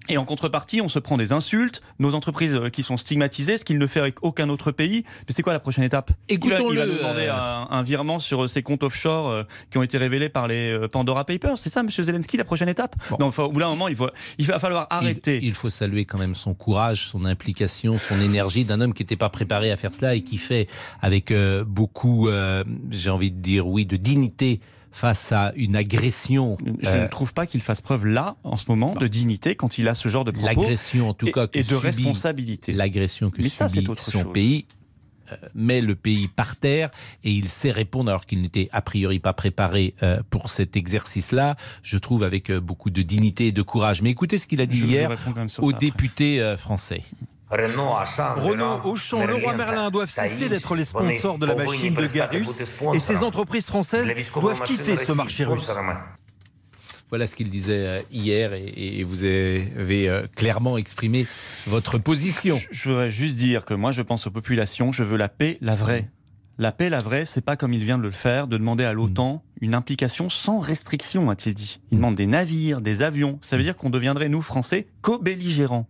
Et en contrepartie, on se prend des insultes, nos entreprises euh, qui sont stigmatisées, ce qu'il ne fait avec aucun autre pays. Mais c'est quoi la prochaine étape? Il va- Il va Écoutons-le, demander un, un virement sur euh, ces comptes offshore euh, qui ont été révélés par les Pandora Papers. C'est ça, Monsieur Zelensky, la prochaine étape? Non, enfin, au bout d'un moment, il, faut, il va falloir arrêter. Il, il faut saluer quand même son courage, son implication, son énergie d'un homme qui n'était pas préparé à faire cela et qui fait avec euh, beaucoup, euh, j'ai envie de dire oui, de dignité face à une agression. Je euh, ne trouve pas qu'il fasse preuve là, en ce moment, de dignité quand il a ce genre de propos. L'agression, en tout et- cas, que et de subit- responsabilité. L'agression que Mais ça, subit autre son chose. pays euh, met le pays par terre et il sait répondre alors qu'il n'était a priori pas préparé euh, pour cet exercice-là, je trouve avec euh, beaucoup de dignité et de courage. Mais écoutez ce qu'il a dit Je- hier aux ça après. députés euh, français. Renault, Auchan, Leroy Merlin doivent cesser d'être les sponsors de la machine de guerre russe et ces entreprises françaises doivent quitter ce marché russe. Voilà ce qu'il disait euh, hier et, vous avez euh, clairement exprimé votre position. Je, je voudrais juste dire que moi, je pense aux populations, je veux la paix, la vraie. La paix, la vraie, c'est pas comme il vient de le faire, de demander à l'OTAN une implication sans restriction, a-t-il dit. Il demande des navires, des avions. Ça veut dire qu'on deviendrait, nous, Français, co-belligérants.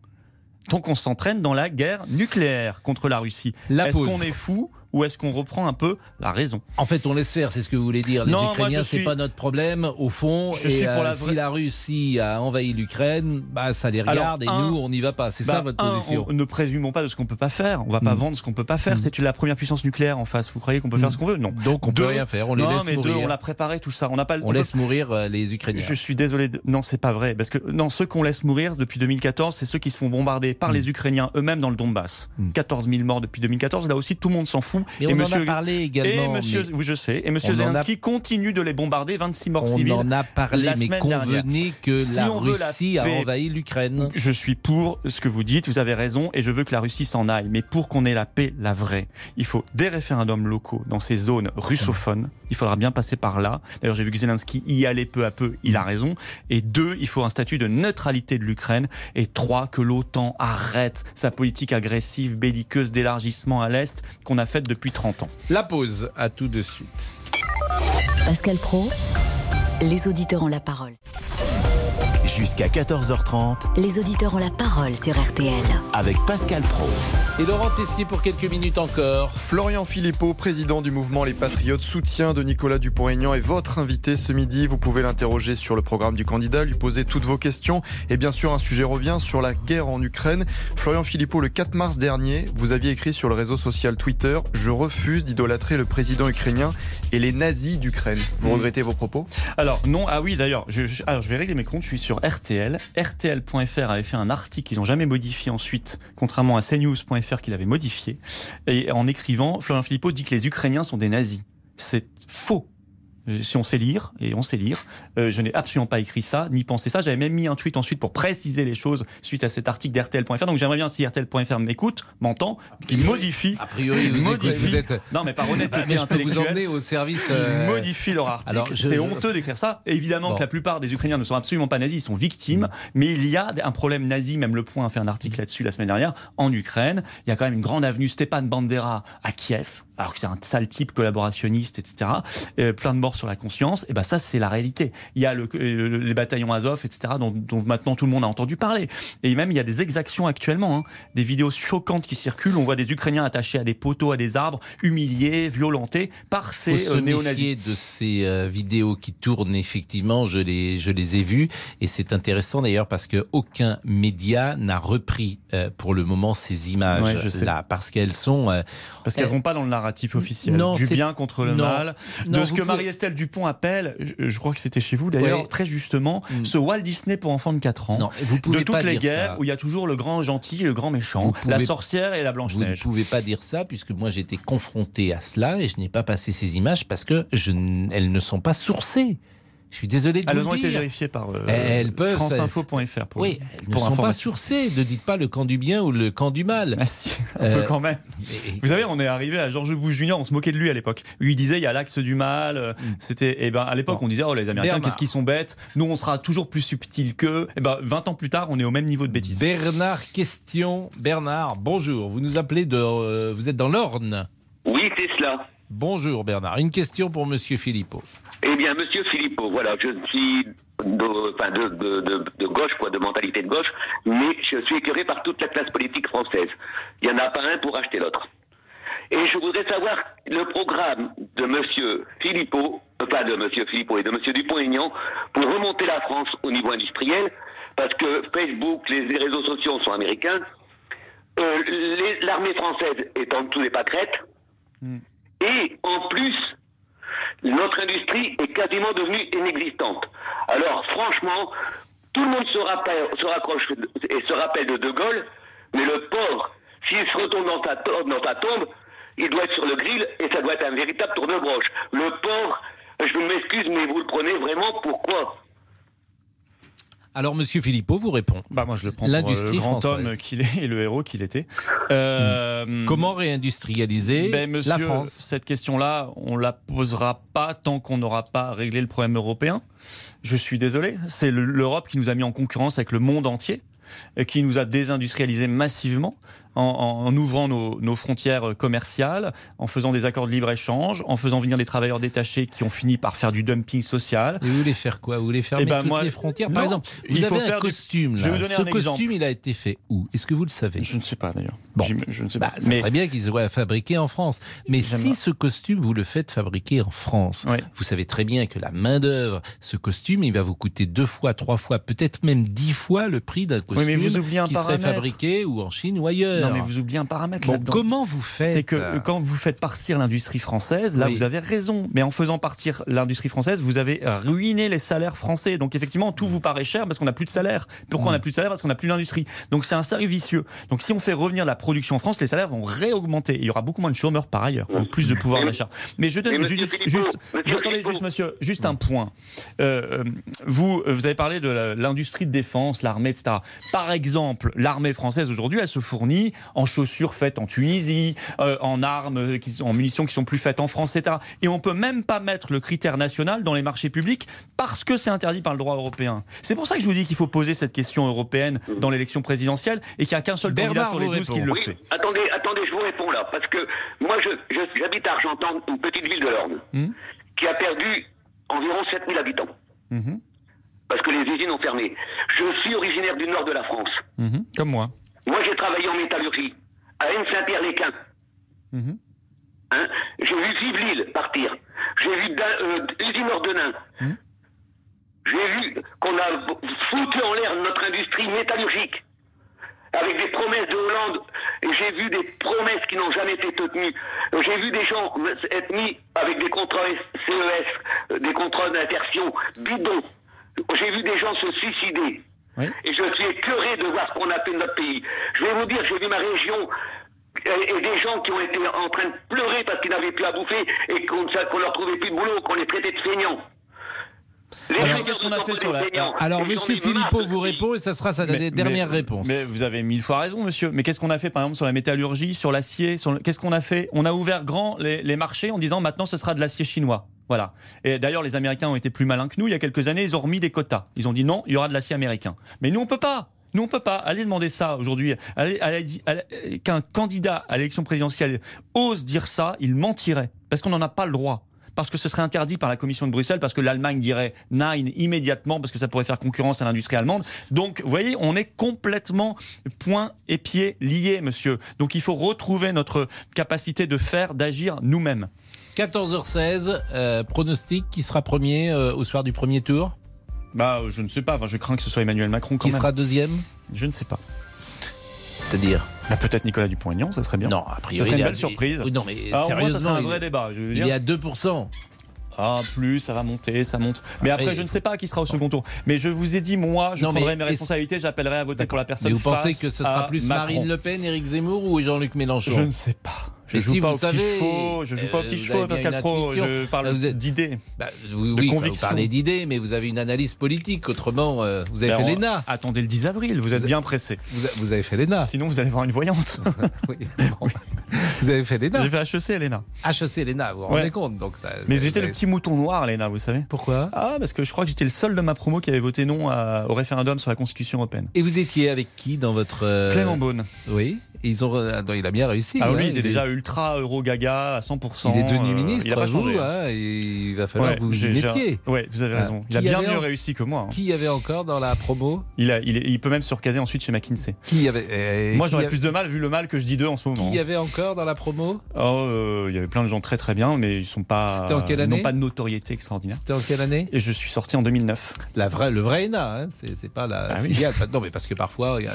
Donc on s'entraîne dans la guerre nucléaire contre la Russie. Est-ce qu'on est fou ou est-ce qu'on reprend un peu la raison? En fait, on laisse faire, c'est ce que vous voulez dire. Les Non, Ukrainiens, c'est suis- pas notre problème, au fond. Je et, suis pour euh, la Si la Russie a envahi l'Ukraine, bah, ça les regarde Alors, et un- nous, on n'y va pas. C'est Bah, ça votre un, position on- ne présumons pas de ce qu'on peut pas faire. On va pas Mm. vendre ce qu'on peut pas faire. C'est la première puissance nucléaire en face. Vous croyez qu'on peut faire ce qu'on veut? Non. Donc, on peut Deux- rien faire, on les non, laisse mais deux, mourir. on l'a préparé tout ça. On n'a pas. On peut- laisse mourir euh, les Ukrainiens. Je suis désolé. De... Non, c'est pas vrai. Parce que non, ceux qu'on laisse mourir depuis 2014, c'est ceux qui se font bombarder Mm. par les Ukrainiens eux-mêmes dans le Donbass. 14 000 morts depuis 2014. Là aussi, tout le monde s'en fout. Mais on en a parlé également, Et monsieur, mais- oui, je sais. Et monsieur On a- Zelensky continue de les bombarder. 26 morts On civils. en a parlé, la mais convenez que Si la on Russie a envahi l'Ukraine. je suis pour ce que vous dites, vous avez raison, et je veux que la Russie s'en aille. Mais pour qu'on ait la paix, la vraie, il faut des référendums locaux dans ces zones russophones. Il faudra bien passer par là. D'ailleurs, j'ai vu que Zelensky y allait peu à peu, il a raison. Et deux, il faut un statut de neutralité de l'Ukraine. Et trois, que l'OTAN arrête sa politique agressive, belliqueuse d'élargissement à l'Est qu'on a faite depuis 30 ans. La pause, à tout de suite. Pascal Pro, les auditeurs ont la parole. Jusqu'à 14h30 Les auditeurs ont la parole sur RTL. avec Pascal Pro. Et Laurent Tessier pour quelques minutes encore. Florian Philippot, président du mouvement Les Patriotes, soutien de Nicolas Dupont-Aignan, est votre invité ce midi. Vous pouvez l'interroger sur le programme du candidat, lui poser toutes vos questions. Et bien sûr, un sujet revient sur la guerre en Ukraine. Florian Philippot, le 4 mars dernier, vous aviez écrit sur le réseau social Twitter Je refuse d'idolâtrer le président ukrainien et les nazis d'Ukraine. Vous Mm. regrettez vos propos? Alors non, ah oui d'ailleurs, je, je- alors je vais régler mes comptes. Je suis sur RTL. RTL.fr avait fait un article qu'ils n'ont jamais modifié ensuite, contrairement à CNews.fr qu'il avait modifié. Et en écrivant, Florian Philippot dit que les Ukrainiens sont des nazis. C'est faux. Si on sait lire, et on sait lire, euh, je n'ai absolument pas écrit ça, ni pensé ça. J'avais même mis un tweet ensuite pour préciser les choses suite à cet article d'RTL.fr. Donc j'aimerais bien, si RTL.fr m'écoute, m'entend, qu'il modifie. A priori, vous, modifie. vous êtes. Non, mais par honnêteté peux vous intellectuelle. au service. Ils euh, modifient leur article. C'est je- honteux d'écrire ça. Et évidemment Bon. que la plupart des Ukrainiens ne sont absolument pas nazis, ils sont victimes. Mais il y a un problème nazi, même Le Point a fait un article là-dessus la semaine dernière, en Ukraine. Il y a quand même une grande avenue Stepan Bandera à Kiev, alors que c'est un sale type collaborationniste, etc. Euh, plein de morts sur la conscience. Et ben ça, c'est la réalité. Il y a le, euh, les bataillons Azov, etc., dont, dont maintenant tout le monde a entendu parler. Et même, il y a des exactions actuellement, hein. des vidéos choquantes qui circulent. On voit des Ukrainiens attachés à des poteaux, à des arbres, humiliés, violentés par ces euh, néo-nazis. de ces euh, vidéos qui tournent effectivement. Je les, je les ai vues et c'est intéressant d'ailleurs parce que aucun média n'a repris euh, pour le moment ces images Ouais, je sais. là parce qu'elles sont Parce qu'elles euh, vont pas dans le narratif officiel. non, du bien contre le non. mal. Non, de ce que pouvez- Marie-Estelle Dupont appelle, je, je crois que c'était chez vous d'ailleurs, Oui. très justement, ce Walt Disney pour enfants de 4 ans. Non, vous pouvez de toutes pas les dire guerres ça. où il y a toujours le grand gentil et le grand méchant, la sorcière et la Vous ne Blanche-Neige. pouvez pas dire ça puisque moi j'ai été confronté à cela et je n'ai pas passé ces images parce que je, elles ne sont pas sourcées. Je suis désolé de Elles vous ont le été dire. vérifiées par euh, Elles peuvent, franceinfo.fr pour, Oui, elles ne sont pas sourcées. Ne dites pas le camp du bien ou le camp du mal. Ah si, un Euh, peu quand même. Vous savez, on est arrivé à Georges Bush Junior, on se moquait de lui à l'époque. Lui, il disait il y a l'axe du mal. euh, C'était, et ben à l'époque, on disait oh les Américains, Bernard. qu'est-ce qu'ils sont bêtes. Nous, on sera toujours plus subtil qu'eux. Et ben 20 ans plus tard, on est au même niveau de bêtises. Bernard, question. Bernard, bonjour. Vous nous appelez de. euh, vous êtes dans l'Orne. Oui, c'est cela. Bonjour Bernard. Une question pour Monsieur Philippot. Eh bien, monsieur Philippot, voilà, je suis de, enfin, de, de, de, de gauche, quoi, de mentalité de gauche, mais je suis écœuré par toute la classe politique française. Il n'y en a pas un pour acheter l'autre. Et je voudrais savoir le programme de monsieur Philippot, enfin de monsieur Philippot et de monsieur Dupont-Aignan pour remonter la France au niveau industriel, parce que Facebook, les réseaux sociaux sont américains, euh, l'armée française est en dessous des pâquerettes, et en plus, notre industrie est quasiment devenue inexistante. Alors, franchement, tout le monde se, rappelle, se raccroche et se rappelle de De Gaulle, mais le pauvre, s'il se retourne dans sa tombe, il doit être sur le grill et ça doit être un véritable tour de broche. Le pauvre, je m'excuse, mais vous le prenez vraiment pourquoi Alors Monsieur Philippot vous répond. Bah moi je le prends pour euh, L'industrie le grand française. homme qu'il est et le héros qu'il était. Euh, Comment réindustrialiser ben, monsieur, la France Cette question-là, on la posera pas tant qu'on n'aura pas réglé le problème européen. Je suis désolé, c'est le- l'Europe qui nous a mis en concurrence avec le monde entier, qui nous a désindustrialisé massivement. En, ouvrant nos, nos frontières commerciales, en faisant des accords de libre-échange, en faisant venir des travailleurs détachés qui ont fini par faire du dumping social. Et vous voulez faire quoi? Vous voulez fermer Eh ben, toutes moi- les frontières? Non, Par exemple, vous il avez faut un faire du- costume. Je vais vous donner Ce un exemple. costume, il a été fait où? Est-ce que vous le savez? Je ne sais pas d'ailleurs. Bon, je ne sais Bah, pas. ça Mais- serait bien qu'il soit fabriqué en France. Mais si ce costume, vous le faites fabriquer en France, vous savez très bien que la main-d'œuvre, ce costume, il va vous coûter deux fois, trois fois, peut-être même dix fois le prix d'un costume mais vous oubliez un qui serait fabriqué ou en Chine ou ailleurs. Non, mais vous oubliez un paramètre Bon, là-dedans. comment vous faites C'est que euh, quand vous faites partir l'industrie française, là, Oui. vous avez raison. Mais en faisant partir l'industrie française, vous avez ruiné les salaires français. Donc, effectivement, tout vous paraît cher parce qu'on n'a plus de salaire. Pourquoi on n'a plus de salaire? Parce qu'on n'a plus d'industrie. Donc, c'est un cercle vicieux. Donc, si on fait revenir la production en France, les salaires vont réaugmenter. Il y aura beaucoup moins de chômeurs par ailleurs. Donc, plus de pouvoir d'achat. Mais je donne juste, juste, monsieur attendez, juste, monsieur, juste un point. Euh, euh, vous, euh, vous avez parlé de l'industrie de défense, l'armée, etc. Par exemple, l'armée française aujourd'hui, elle se fournit en chaussures faites en Tunisie, euh, en armes, qui sont, en munitions qui sont plus faites en France, etc. Et on peut même pas mettre le critère national dans les marchés publics parce que c'est interdit par le droit européen. C'est pour ça que je vous dis qu'il faut poser cette question européenne dans l'élection présidentielle et qu'il n'y a qu'un seul candidat sur les 12 qui le Oui, fait. Attendez, attendez, je vous réponds là, parce que moi, j'habite à Argentan, une petite ville de l'Orne, Hmm qui a perdu environ 7000 habitants, Mhm. parce que les usines ont fermé. Je suis originaire du nord de la France. Mhm. Comme moi. Moi, j'ai travaillé en métallurgie, à N-Saint-Pierre-les-Quins. Mhm. Hein? J'ai vu Vive-Lille partir. J'ai vu Da- euh, Ordenin. Hmm. J'ai vu qu'on a foutu en l'air notre industrie métallurgique. Avec des promesses de Hollande. J'ai vu des promesses qui n'ont jamais été tenues. J'ai vu des gens être mis avec des contrats CES, euh, des contrats d'insertion bidons. J'ai vu des gens se suicider. Et je suis écœuré de voir ce qu'on a fait de notre pays. Je vais vous dire, j'ai vu ma région et, des gens qui ont été en train de pleurer parce qu'ils n'avaient plus à bouffer et qu'on leur trouvait plus de boulot, qu'on les traitait de feignants. Alors, qu'est-ce qu'on a fait sur la. Alors, monsieur Philippot vous répond et ça sera sa dernière réponse. Mais vous avez mille fois raison, monsieur. Mais qu'est-ce qu'on a fait, par exemple, sur la métallurgie, sur l'acier Qu'est-ce qu'on a fait? On a ouvert grand les, les marchés en disant maintenant ce sera de l'acier chinois. Voilà. Et d'ailleurs, les Américains ont été plus malins que nous. Il y a quelques années, ils ont remis des quotas. Ils ont dit non, il y aura de l'acier américain. Mais nous, on peut pas. Nous, on peut pas. Allez demander ça aujourd'hui. Qu'un candidat à l'élection présidentielle ose dire ça, il mentirait. Parce qu'on n'en a pas le droit parce que ce serait interdit par la Commission de Bruxelles, parce que l'Allemagne dirait nine immédiatement, parce que ça pourrait faire concurrence à l'industrie allemande. Donc, vous voyez, on est complètement point et pied liés, monsieur. Donc, il faut retrouver notre capacité de faire, d'agir nous-mêmes. 14h16, euh, pronostic qui sera premier euh, au soir du premier tour? Bah, je ne sais pas. Enfin, je crains que ce soit Emmanuel Macron. qui sera deuxième? Je ne sais pas. C'est-à-dire? Bah, Peut-être Nicolas Dupont-Aignan, ça serait bien. Non, a priori. Ça serait une belle surprise. Oui, non, mais Alors, sérieusement, ça serait un vrai il, débat. Je veux il est à 2%. Ah, plus, ça va monter, ça monte. Mais Après, je ne sais pas qui sera au second tour. Mais je vous ai dit, moi, je Non, prendrai mes responsabilités, j'appellerai à voter pour la personne Mais vous pensez que ce sera plus Macron. Marine Le Pen, Éric Zemmour ou Jean-Luc Mélenchon? Je ne sais pas. Je Mais joue si, pas petits savez, chevaux, je joue pas aux euh, petits vous chevaux, Pascal Pro, je parle d'idées. Bah, oui, oui, vous parlez d'idées, mais vous avez une analyse politique. Autrement, euh, vous avez Ben, fait l'ENA. Attendez le 10 avril, vous êtes bien pressé. Vous, a- vous avez fait l'ENA. Sinon, vous allez voir une voyante. [laughs] Oui. Vous avez fait l'ENA. J'ai fait HEC, Léna. HEC l'ENA, vous vous Ouais. rendez compte donc ça, Mais j'étais le petit mouton noir, Léna, vous savez. Pourquoi? Ah, parce que je crois que j'étais le seul de ma promo qui avait voté non à- au référendum sur la Constitution européenne. Et vous étiez avec qui dans votre. euh, Clément Beaune. Oui. Et ils ont. ah, il a bien réussi. Alors hein, lui, il était déjà ultra euro-gaga à 100%. Il est devenu euh, ministre. Il a pas vous, changé. hein. hein, et il va falloir Ouais, que vous y mettiez. Ouais, vous avez Ah. raison. Il a bien mieux en- réussi que moi. hein. Qui y avait encore dans la promo Il, a, il, est- il peut même se recaser ensuite chez McKinsey. Qui y avait euh, Moi, qui j'aurais plus de mal vu le mal que je dis d'eux en ce moment. Qui y avait encore dans la promo Oh, euh, il y avait plein de gens très très bien, mais ils sont pas. En quelle année pas de notoriété extraordinaire. C'était en quelle année Et je suis sorti en 2009. La vraie, le vrai ENA, hein, c'est pas la Ah oui. filiale. Non, mais parce que parfois, il y a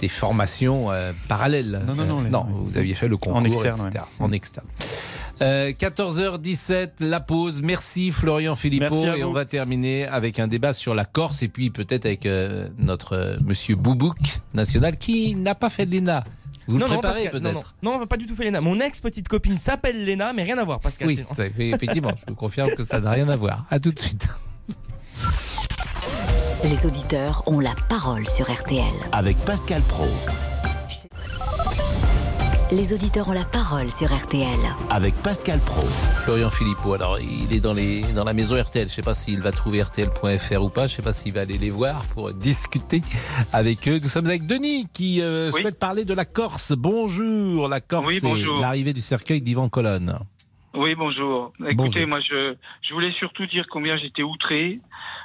des formations euh, parallèles. Non, non, non, Euh, les- non, vous aviez fait le concours, En externe, etc. En externe. Euh, 14h17, la pause. Merci Florian Philippot. Merci et on va terminer avec un débat sur la Corse et puis peut-être avec euh, notre euh, monsieur Boubouk national qui n'a pas fait de l'ENA. Vous le non, non, préparez Pascal, non, peut-être non, non, pas du tout fait Léna. Mon ex-petite copine s'appelle Léna, mais rien à voir, Pascal. Oui, c'est- ça fait- effectivement, je vous confirme que ça n'a rien à voir. À tout de suite. Les auditeurs ont la parole sur RTL. Avec Pascal Pro. Les auditeurs ont la parole sur RTL. Avec Pascal Pro. Florian Philippot, alors il est dans, les, dans la maison RTL. Je ne sais pas s'il va trouver RTL.fr ou pas. Je ne sais pas s'il va aller les voir pour discuter avec eux. Nous sommes avec Denis qui euh, Oui. souhaite parler de la Corse. Bonjour, la Corse Oui, et bonjour. l'arrivée du cercueil d'Ivan Colonne. Oui, bonjour. Écoutez, Bonjour. moi, je, je voulais surtout dire combien j'étais outré,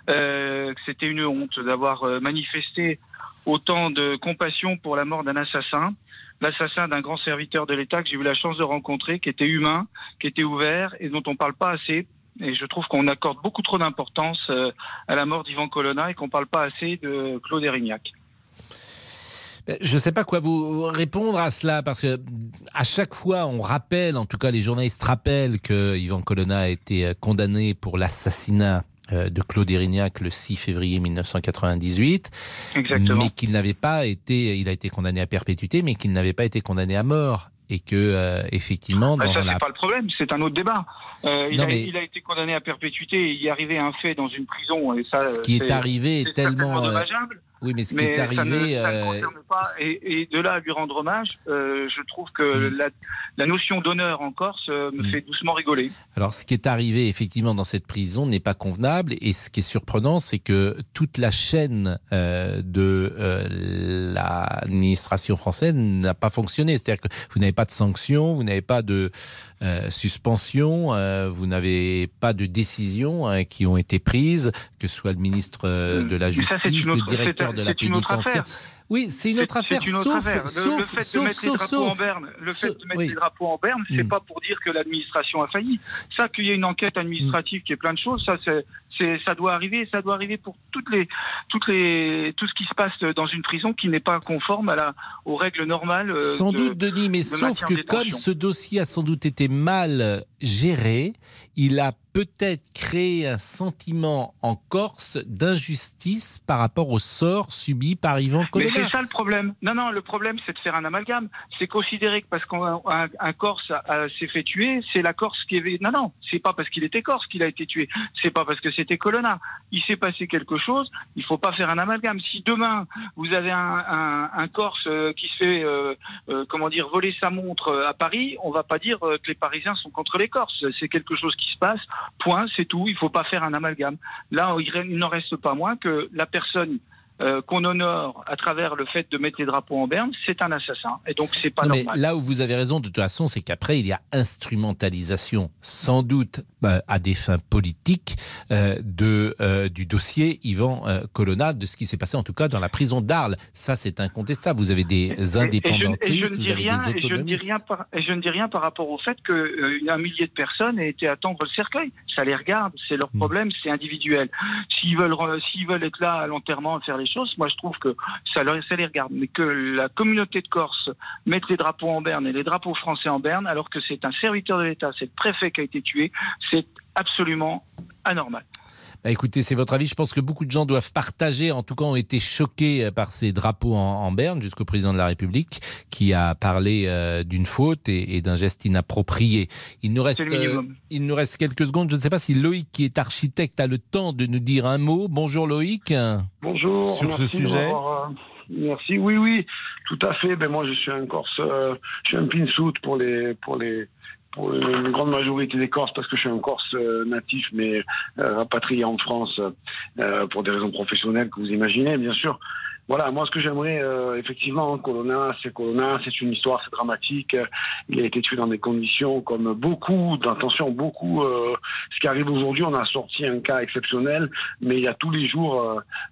euh, que c'était une honte d'avoir euh, manifesté autant de compassion pour la mort d'un assassin, l'assassin d'un grand serviteur de l'État que j'ai eu la chance de rencontrer, qui était humain, qui était ouvert et dont on ne parle pas assez. Et je trouve qu'on accorde beaucoup trop d'importance euh, à la mort d'Ivan Colonna et qu'on ne parle pas assez de Claude Erignac. Ben, Je ne sais pas quoi vous répondre à cela parce que à chaque fois on rappelle, en tout cas les journalistes rappellent que Ivan Colonna a été euh, condamné pour l'assassinat euh, de Claude Erignac le 6 février 1998, Exactement. mais qu'il n'avait pas été, il a été condamné à perpétuité, mais qu'il n'avait pas été condamné à mort et que euh, effectivement Bah, dans ça, la c'est pas le problème, c'est un autre débat. Euh, il, Non, a, mais- il a été condamné à perpétuité et il y arrivait un fait dans une prison. Et ça, ce qui est c'est- arrivé est tellement euh, dommageable. Oui, mais ce qui est ça ne, arrivé ça ne euh, concerne pas. Et, et de là à lui rendre hommage, euh, je trouve que la, la notion d'honneur en Corse euh, me fait doucement rigoler. Alors, ce qui est arrivé effectivement dans cette prison n'est pas convenable. Et ce qui est surprenant, c'est que toute la chaîne euh, de euh, l'administration française n'a pas fonctionné. C'est-à-dire que vous n'avez pas de sanctions, vous n'avez pas de suspension, vous n'avez pas de décisions hein, qui ont été prises, que ce soit le ministre de la Justice, une le autre- directeur c'est- de la c'est une autre pénitentiaire. affaire. Oui, c'est une C'est- autre affaire. C'est une autre sauf, affaire. Le, sauf, le fait sauf, de mettre les drapeaux en berne, le fait de mettre oui. les drapeaux en berne, c'est Mm. pas pour dire que l'administration a failli. Ça, qu'il y ait une enquête administrative qui est plein de choses, ça, c'est, c'est, ça doit arriver. Ça doit arriver pour toutes les, toutes les, tout ce qui se passe dans une prison qui n'est pas conforme à la, aux règles normales. euh, Sans de- doute, Denis, mais de sauf que comme ce dossier a sans doute été mal géré, il a peut-être créer un sentiment en Corse d'injustice par rapport au sort subi par Yvan Colonna. Mais c'est ça le problème. Non, non, le problème, c'est de faire un amalgame. C'est considérer que parce qu'un un, Corse s'est fait tuer, c'est la Corse qui est. Non, non, c'est pas parce qu'il était Corse qu'il a été tué. C'est pas parce que Colonna. Il s'est passé quelque chose. Il faut pas faire un amalgame. Si demain vous avez un, Corse euh, qui se fait, euh, euh, comment dire, voler sa montre à Paris, on va pas dire que les Parisiens sont contre les Corses. C'est quelque chose qui se passe. Point, c'est tout. Il faut pas faire un amalgame. Là, il n'en reste pas moins que la personne euh, qu'on honore à travers le fait de mettre les drapeaux en berne, c'est un assassin. Et donc, c'est pas non, normal. Mais là où vous avez raison, de toute façon, c'est qu'après, il y a instrumentalisation, sans doute bah, à des fins politiques, euh, de, euh, du dossier Yvan Colonna, de ce qui s'est passé en tout cas dans la prison d'Arles. Ça, c'est incontestable. Vous avez des indépendantistes, vous avez des autonomistes. Et je, ne dis rien par, et je ne dis rien par rapport au fait qu'un millier de personnes aient été attendre le cercueil. Ça les regarde, c'est leur hmm. problème, c'est individuel. S'ils veulent, s'ils veulent être là à l'enterrement, faire les moi je trouve que ça, ça les regarde. Mais que la communauté de Corse mette les drapeaux en berne et les drapeaux français en berne, alors que c'est un serviteur de l'État, c'est le préfet qui a été tué, c'est absolument anormal. Bah, écoutez, c'est votre avis. Je pense que beaucoup de gens doivent partager, en tout cas ont été choqués euh, par ces drapeaux en, berne, jusqu'au président de la République, qui a parlé euh, d'une faute et, d'un geste inapproprié. Il nous, reste, euh, il nous reste quelques secondes. Je ne sais pas si Loïc, qui est architecte, a le temps de nous dire un mot. Bonjour Loïc. Bonjour. Sur ce sujet. Merci. Oui, oui, tout à fait. Ben moi, je suis un Corse, je suis un pinsout pour les pour les une grande majorité des Corses, parce que je suis un Corse euh, natif, mais euh, rapatrié en France euh, pour des raisons professionnelles que vous imaginez, bien sûr. Voilà, moi ce que j'aimerais, euh, effectivement, Colonna, c'est Colonna, c'est une histoire, c'est dramatique. Il a été tué dans des conditions comme beaucoup, d'attention, beaucoup. Euh, ce qui arrive aujourd'hui, on a sorti un cas exceptionnel, mais il y a tous les jours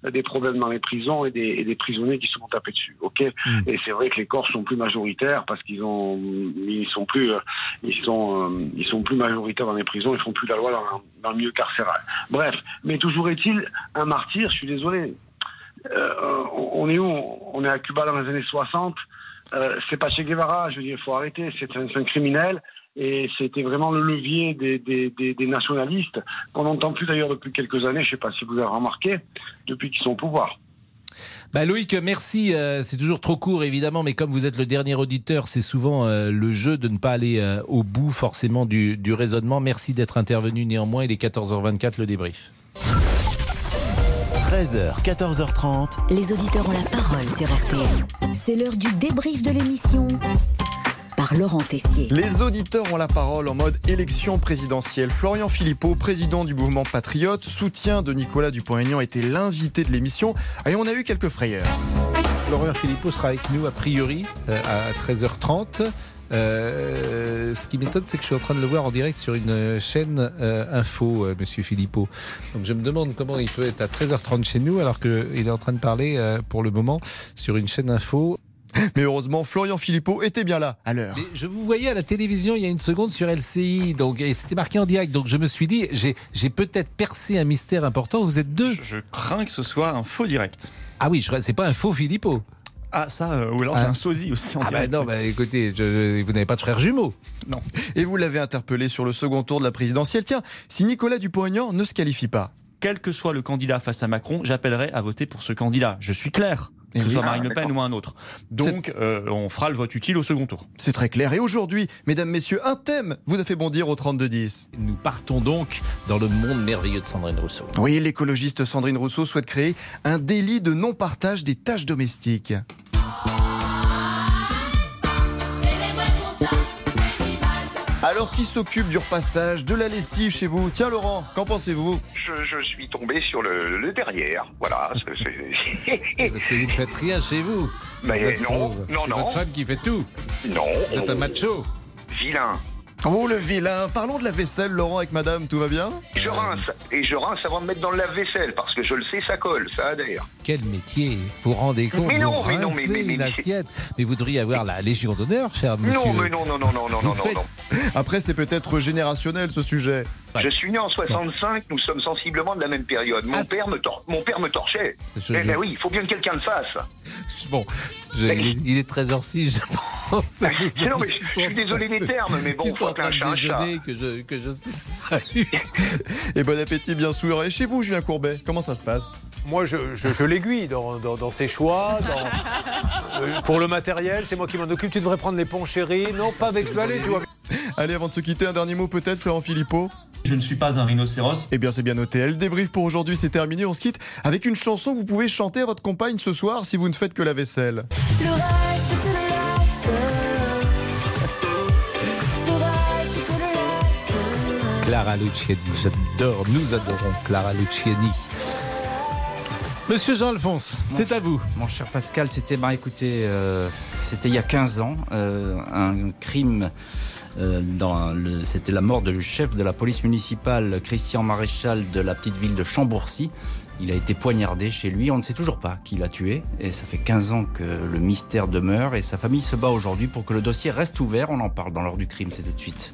euh, des problèmes dans les prisons et des, et des, prisonniers qui se font taper dessus. Ok, mm. et c'est vrai que les Corses sont plus majoritaires parce qu'ils ont, ils sont plus, ils sont, ils sont plus majoritaires dans les prisons, ils font plus la loi dans, dans le milieu carcéral. Bref, mais toujours est-il un martyr. Je suis désolé, euh, on est où? On est à Cuba dans les années 60. Euh, c'est pas Che Guevara, je veux dire, il faut arrêter. C'est un, criminel et c'était vraiment le levier des, nationalistes qu'on n'entend plus d'ailleurs depuis quelques années. Je ne sais pas si vous avez remarqué depuis qu'ils sont au pouvoir. Bah Loïc, merci. Euh, c'est toujours trop court, évidemment, mais comme vous êtes le dernier auditeur, c'est souvent le jeu de ne pas aller au bout forcément du, du raisonnement. Merci d'être intervenu néanmoins. Il est 14h24, le débrief. 13h, 14h30. Les auditeurs ont la parole sur RTL. C'est l'heure du débrief de l'émission par Laurent Tessier. Les auditeurs ont la parole en mode élection présidentielle. Florian Philippot, président du mouvement Patriote, soutien de Nicolas Dupont-Aignan, était l'invité de l'émission et on a eu quelques frayeurs. Florian Philippot sera avec nous a priori euh, à 13h30. Euh, ce qui m'étonne, c'est que je suis en train de le voir en direct sur une chaîne euh, info, euh, Monsieur Philippot. Donc je me demande comment il peut être à 13h30 chez nous alors qu'il est en train de parler pour le moment sur une chaîne info. Mais heureusement, Florian Philippot était bien là à l'heure. Je vous voyais à la télévision il y a une seconde sur LCI, donc et c'était marqué en direct. Donc je me suis dit, j'ai peut-être percé un mystère important. Vous êtes deux. Je, crains que ce soit un faux direct. Ah oui, c'est pas un faux Philippot. Ah, ça, euh, ou alors ah. un sosie aussi en ah bah non, bah écoutez, vous n'avez pas de frère jumeau. Non. Et vous l'avez interpellé sur le second tour de la présidentielle. Tiens, si Nicolas Dupont-Aignan ne se qualifie pas. Quel que soit le candidat face à Macron, j'appellerai à voter pour ce candidat. Je suis clair que ce soit Marine Le Pen ou un autre. Donc, euh, on fera le vote utile au second tour. C'est très clair. Et aujourd'hui, mesdames, messieurs, un thème vous a fait bondir au 32-10. Nous partons donc dans le monde merveilleux de Sandrine Rousseau. Oui, l'écologiste Sandrine Rousseau souhaite créer un délit de non-partage des tâches domestiques. Alors, qui s'occupe du repassage, de la lessive chez vous? Tiens, Laurent, qu'en pensez-vous? Je, suis tombé sur le, derrière. Voilà. [laughs] Parce que vous ne faites rien chez vous. Mais non, non, non. votre femme qui fait tout. Non. Vous êtes un macho. Vilain. Oh le vilain Parlons de la vaisselle, Laurent, avec madame, tout va bien? Je rince, et je rince avant de mettre dans le lave-vaisselle, parce que je le sais, ça colle, ça adhère. Quel métier Vous vous rendez compte Mais non, mais non, mais, mais, une assiette. Mais vous devriez avoir la Légion d'honneur, cher monsieur. Non, mais non, non, non, non, non, non, non. Après, c'est peut-être générationnel, ce sujet. Je suis né en 65, nous sommes sensiblement de la même période. Mon, ah, père, me mon père me torchait. Eh ben oui, il faut bien que quelqu'un le fasse. [laughs] Bon, il, est, 13h06, je pense. [laughs] non, mais je, suis désolé des termes, mais bon, faut qu'un chat, que je, que je salue. [laughs] Et bon appétit, bien sûr. Et chez vous, Julien Courbet, comment ça se passe? Moi, je, je, l'aiguille dans, dans, ses choix. Euh, pour le matériel, c'est moi qui m'en occupe. Tu devrais prendre les ponts chéris. Non, pas avec ce tu vois. [laughs] Allez, avant de se quitter, un dernier mot peut-être, Florent Philippot je ne suis pas un rhinocéros. Eh bien, c'est bien noté. Le débrief pour aujourd'hui, c'est terminé. On se quitte avec une chanson que vous pouvez chanter à votre compagne ce soir si vous ne faites que la vaisselle. Le reste, Clara Luciani, j'adore, nous adorons Clara Luciani. Monsieur Jean-Alphonse, c'est à vous. Mon cher Pascal, c'était, bah, écoutez, euh, c'était il y a 15 ans, euh, un crime euh, c'était la mort du chef de la police municipale, Christian Maréchal, de la petite ville de Chambourcy. Il a été poignardé chez lui. On ne sait toujours pas qui l'a tué. Et ça fait 15 ans que le mystère demeure. Et sa famille se bat aujourd'hui pour que le dossier reste ouvert. On en parle dans l'heure du crime, c'est tout de suite.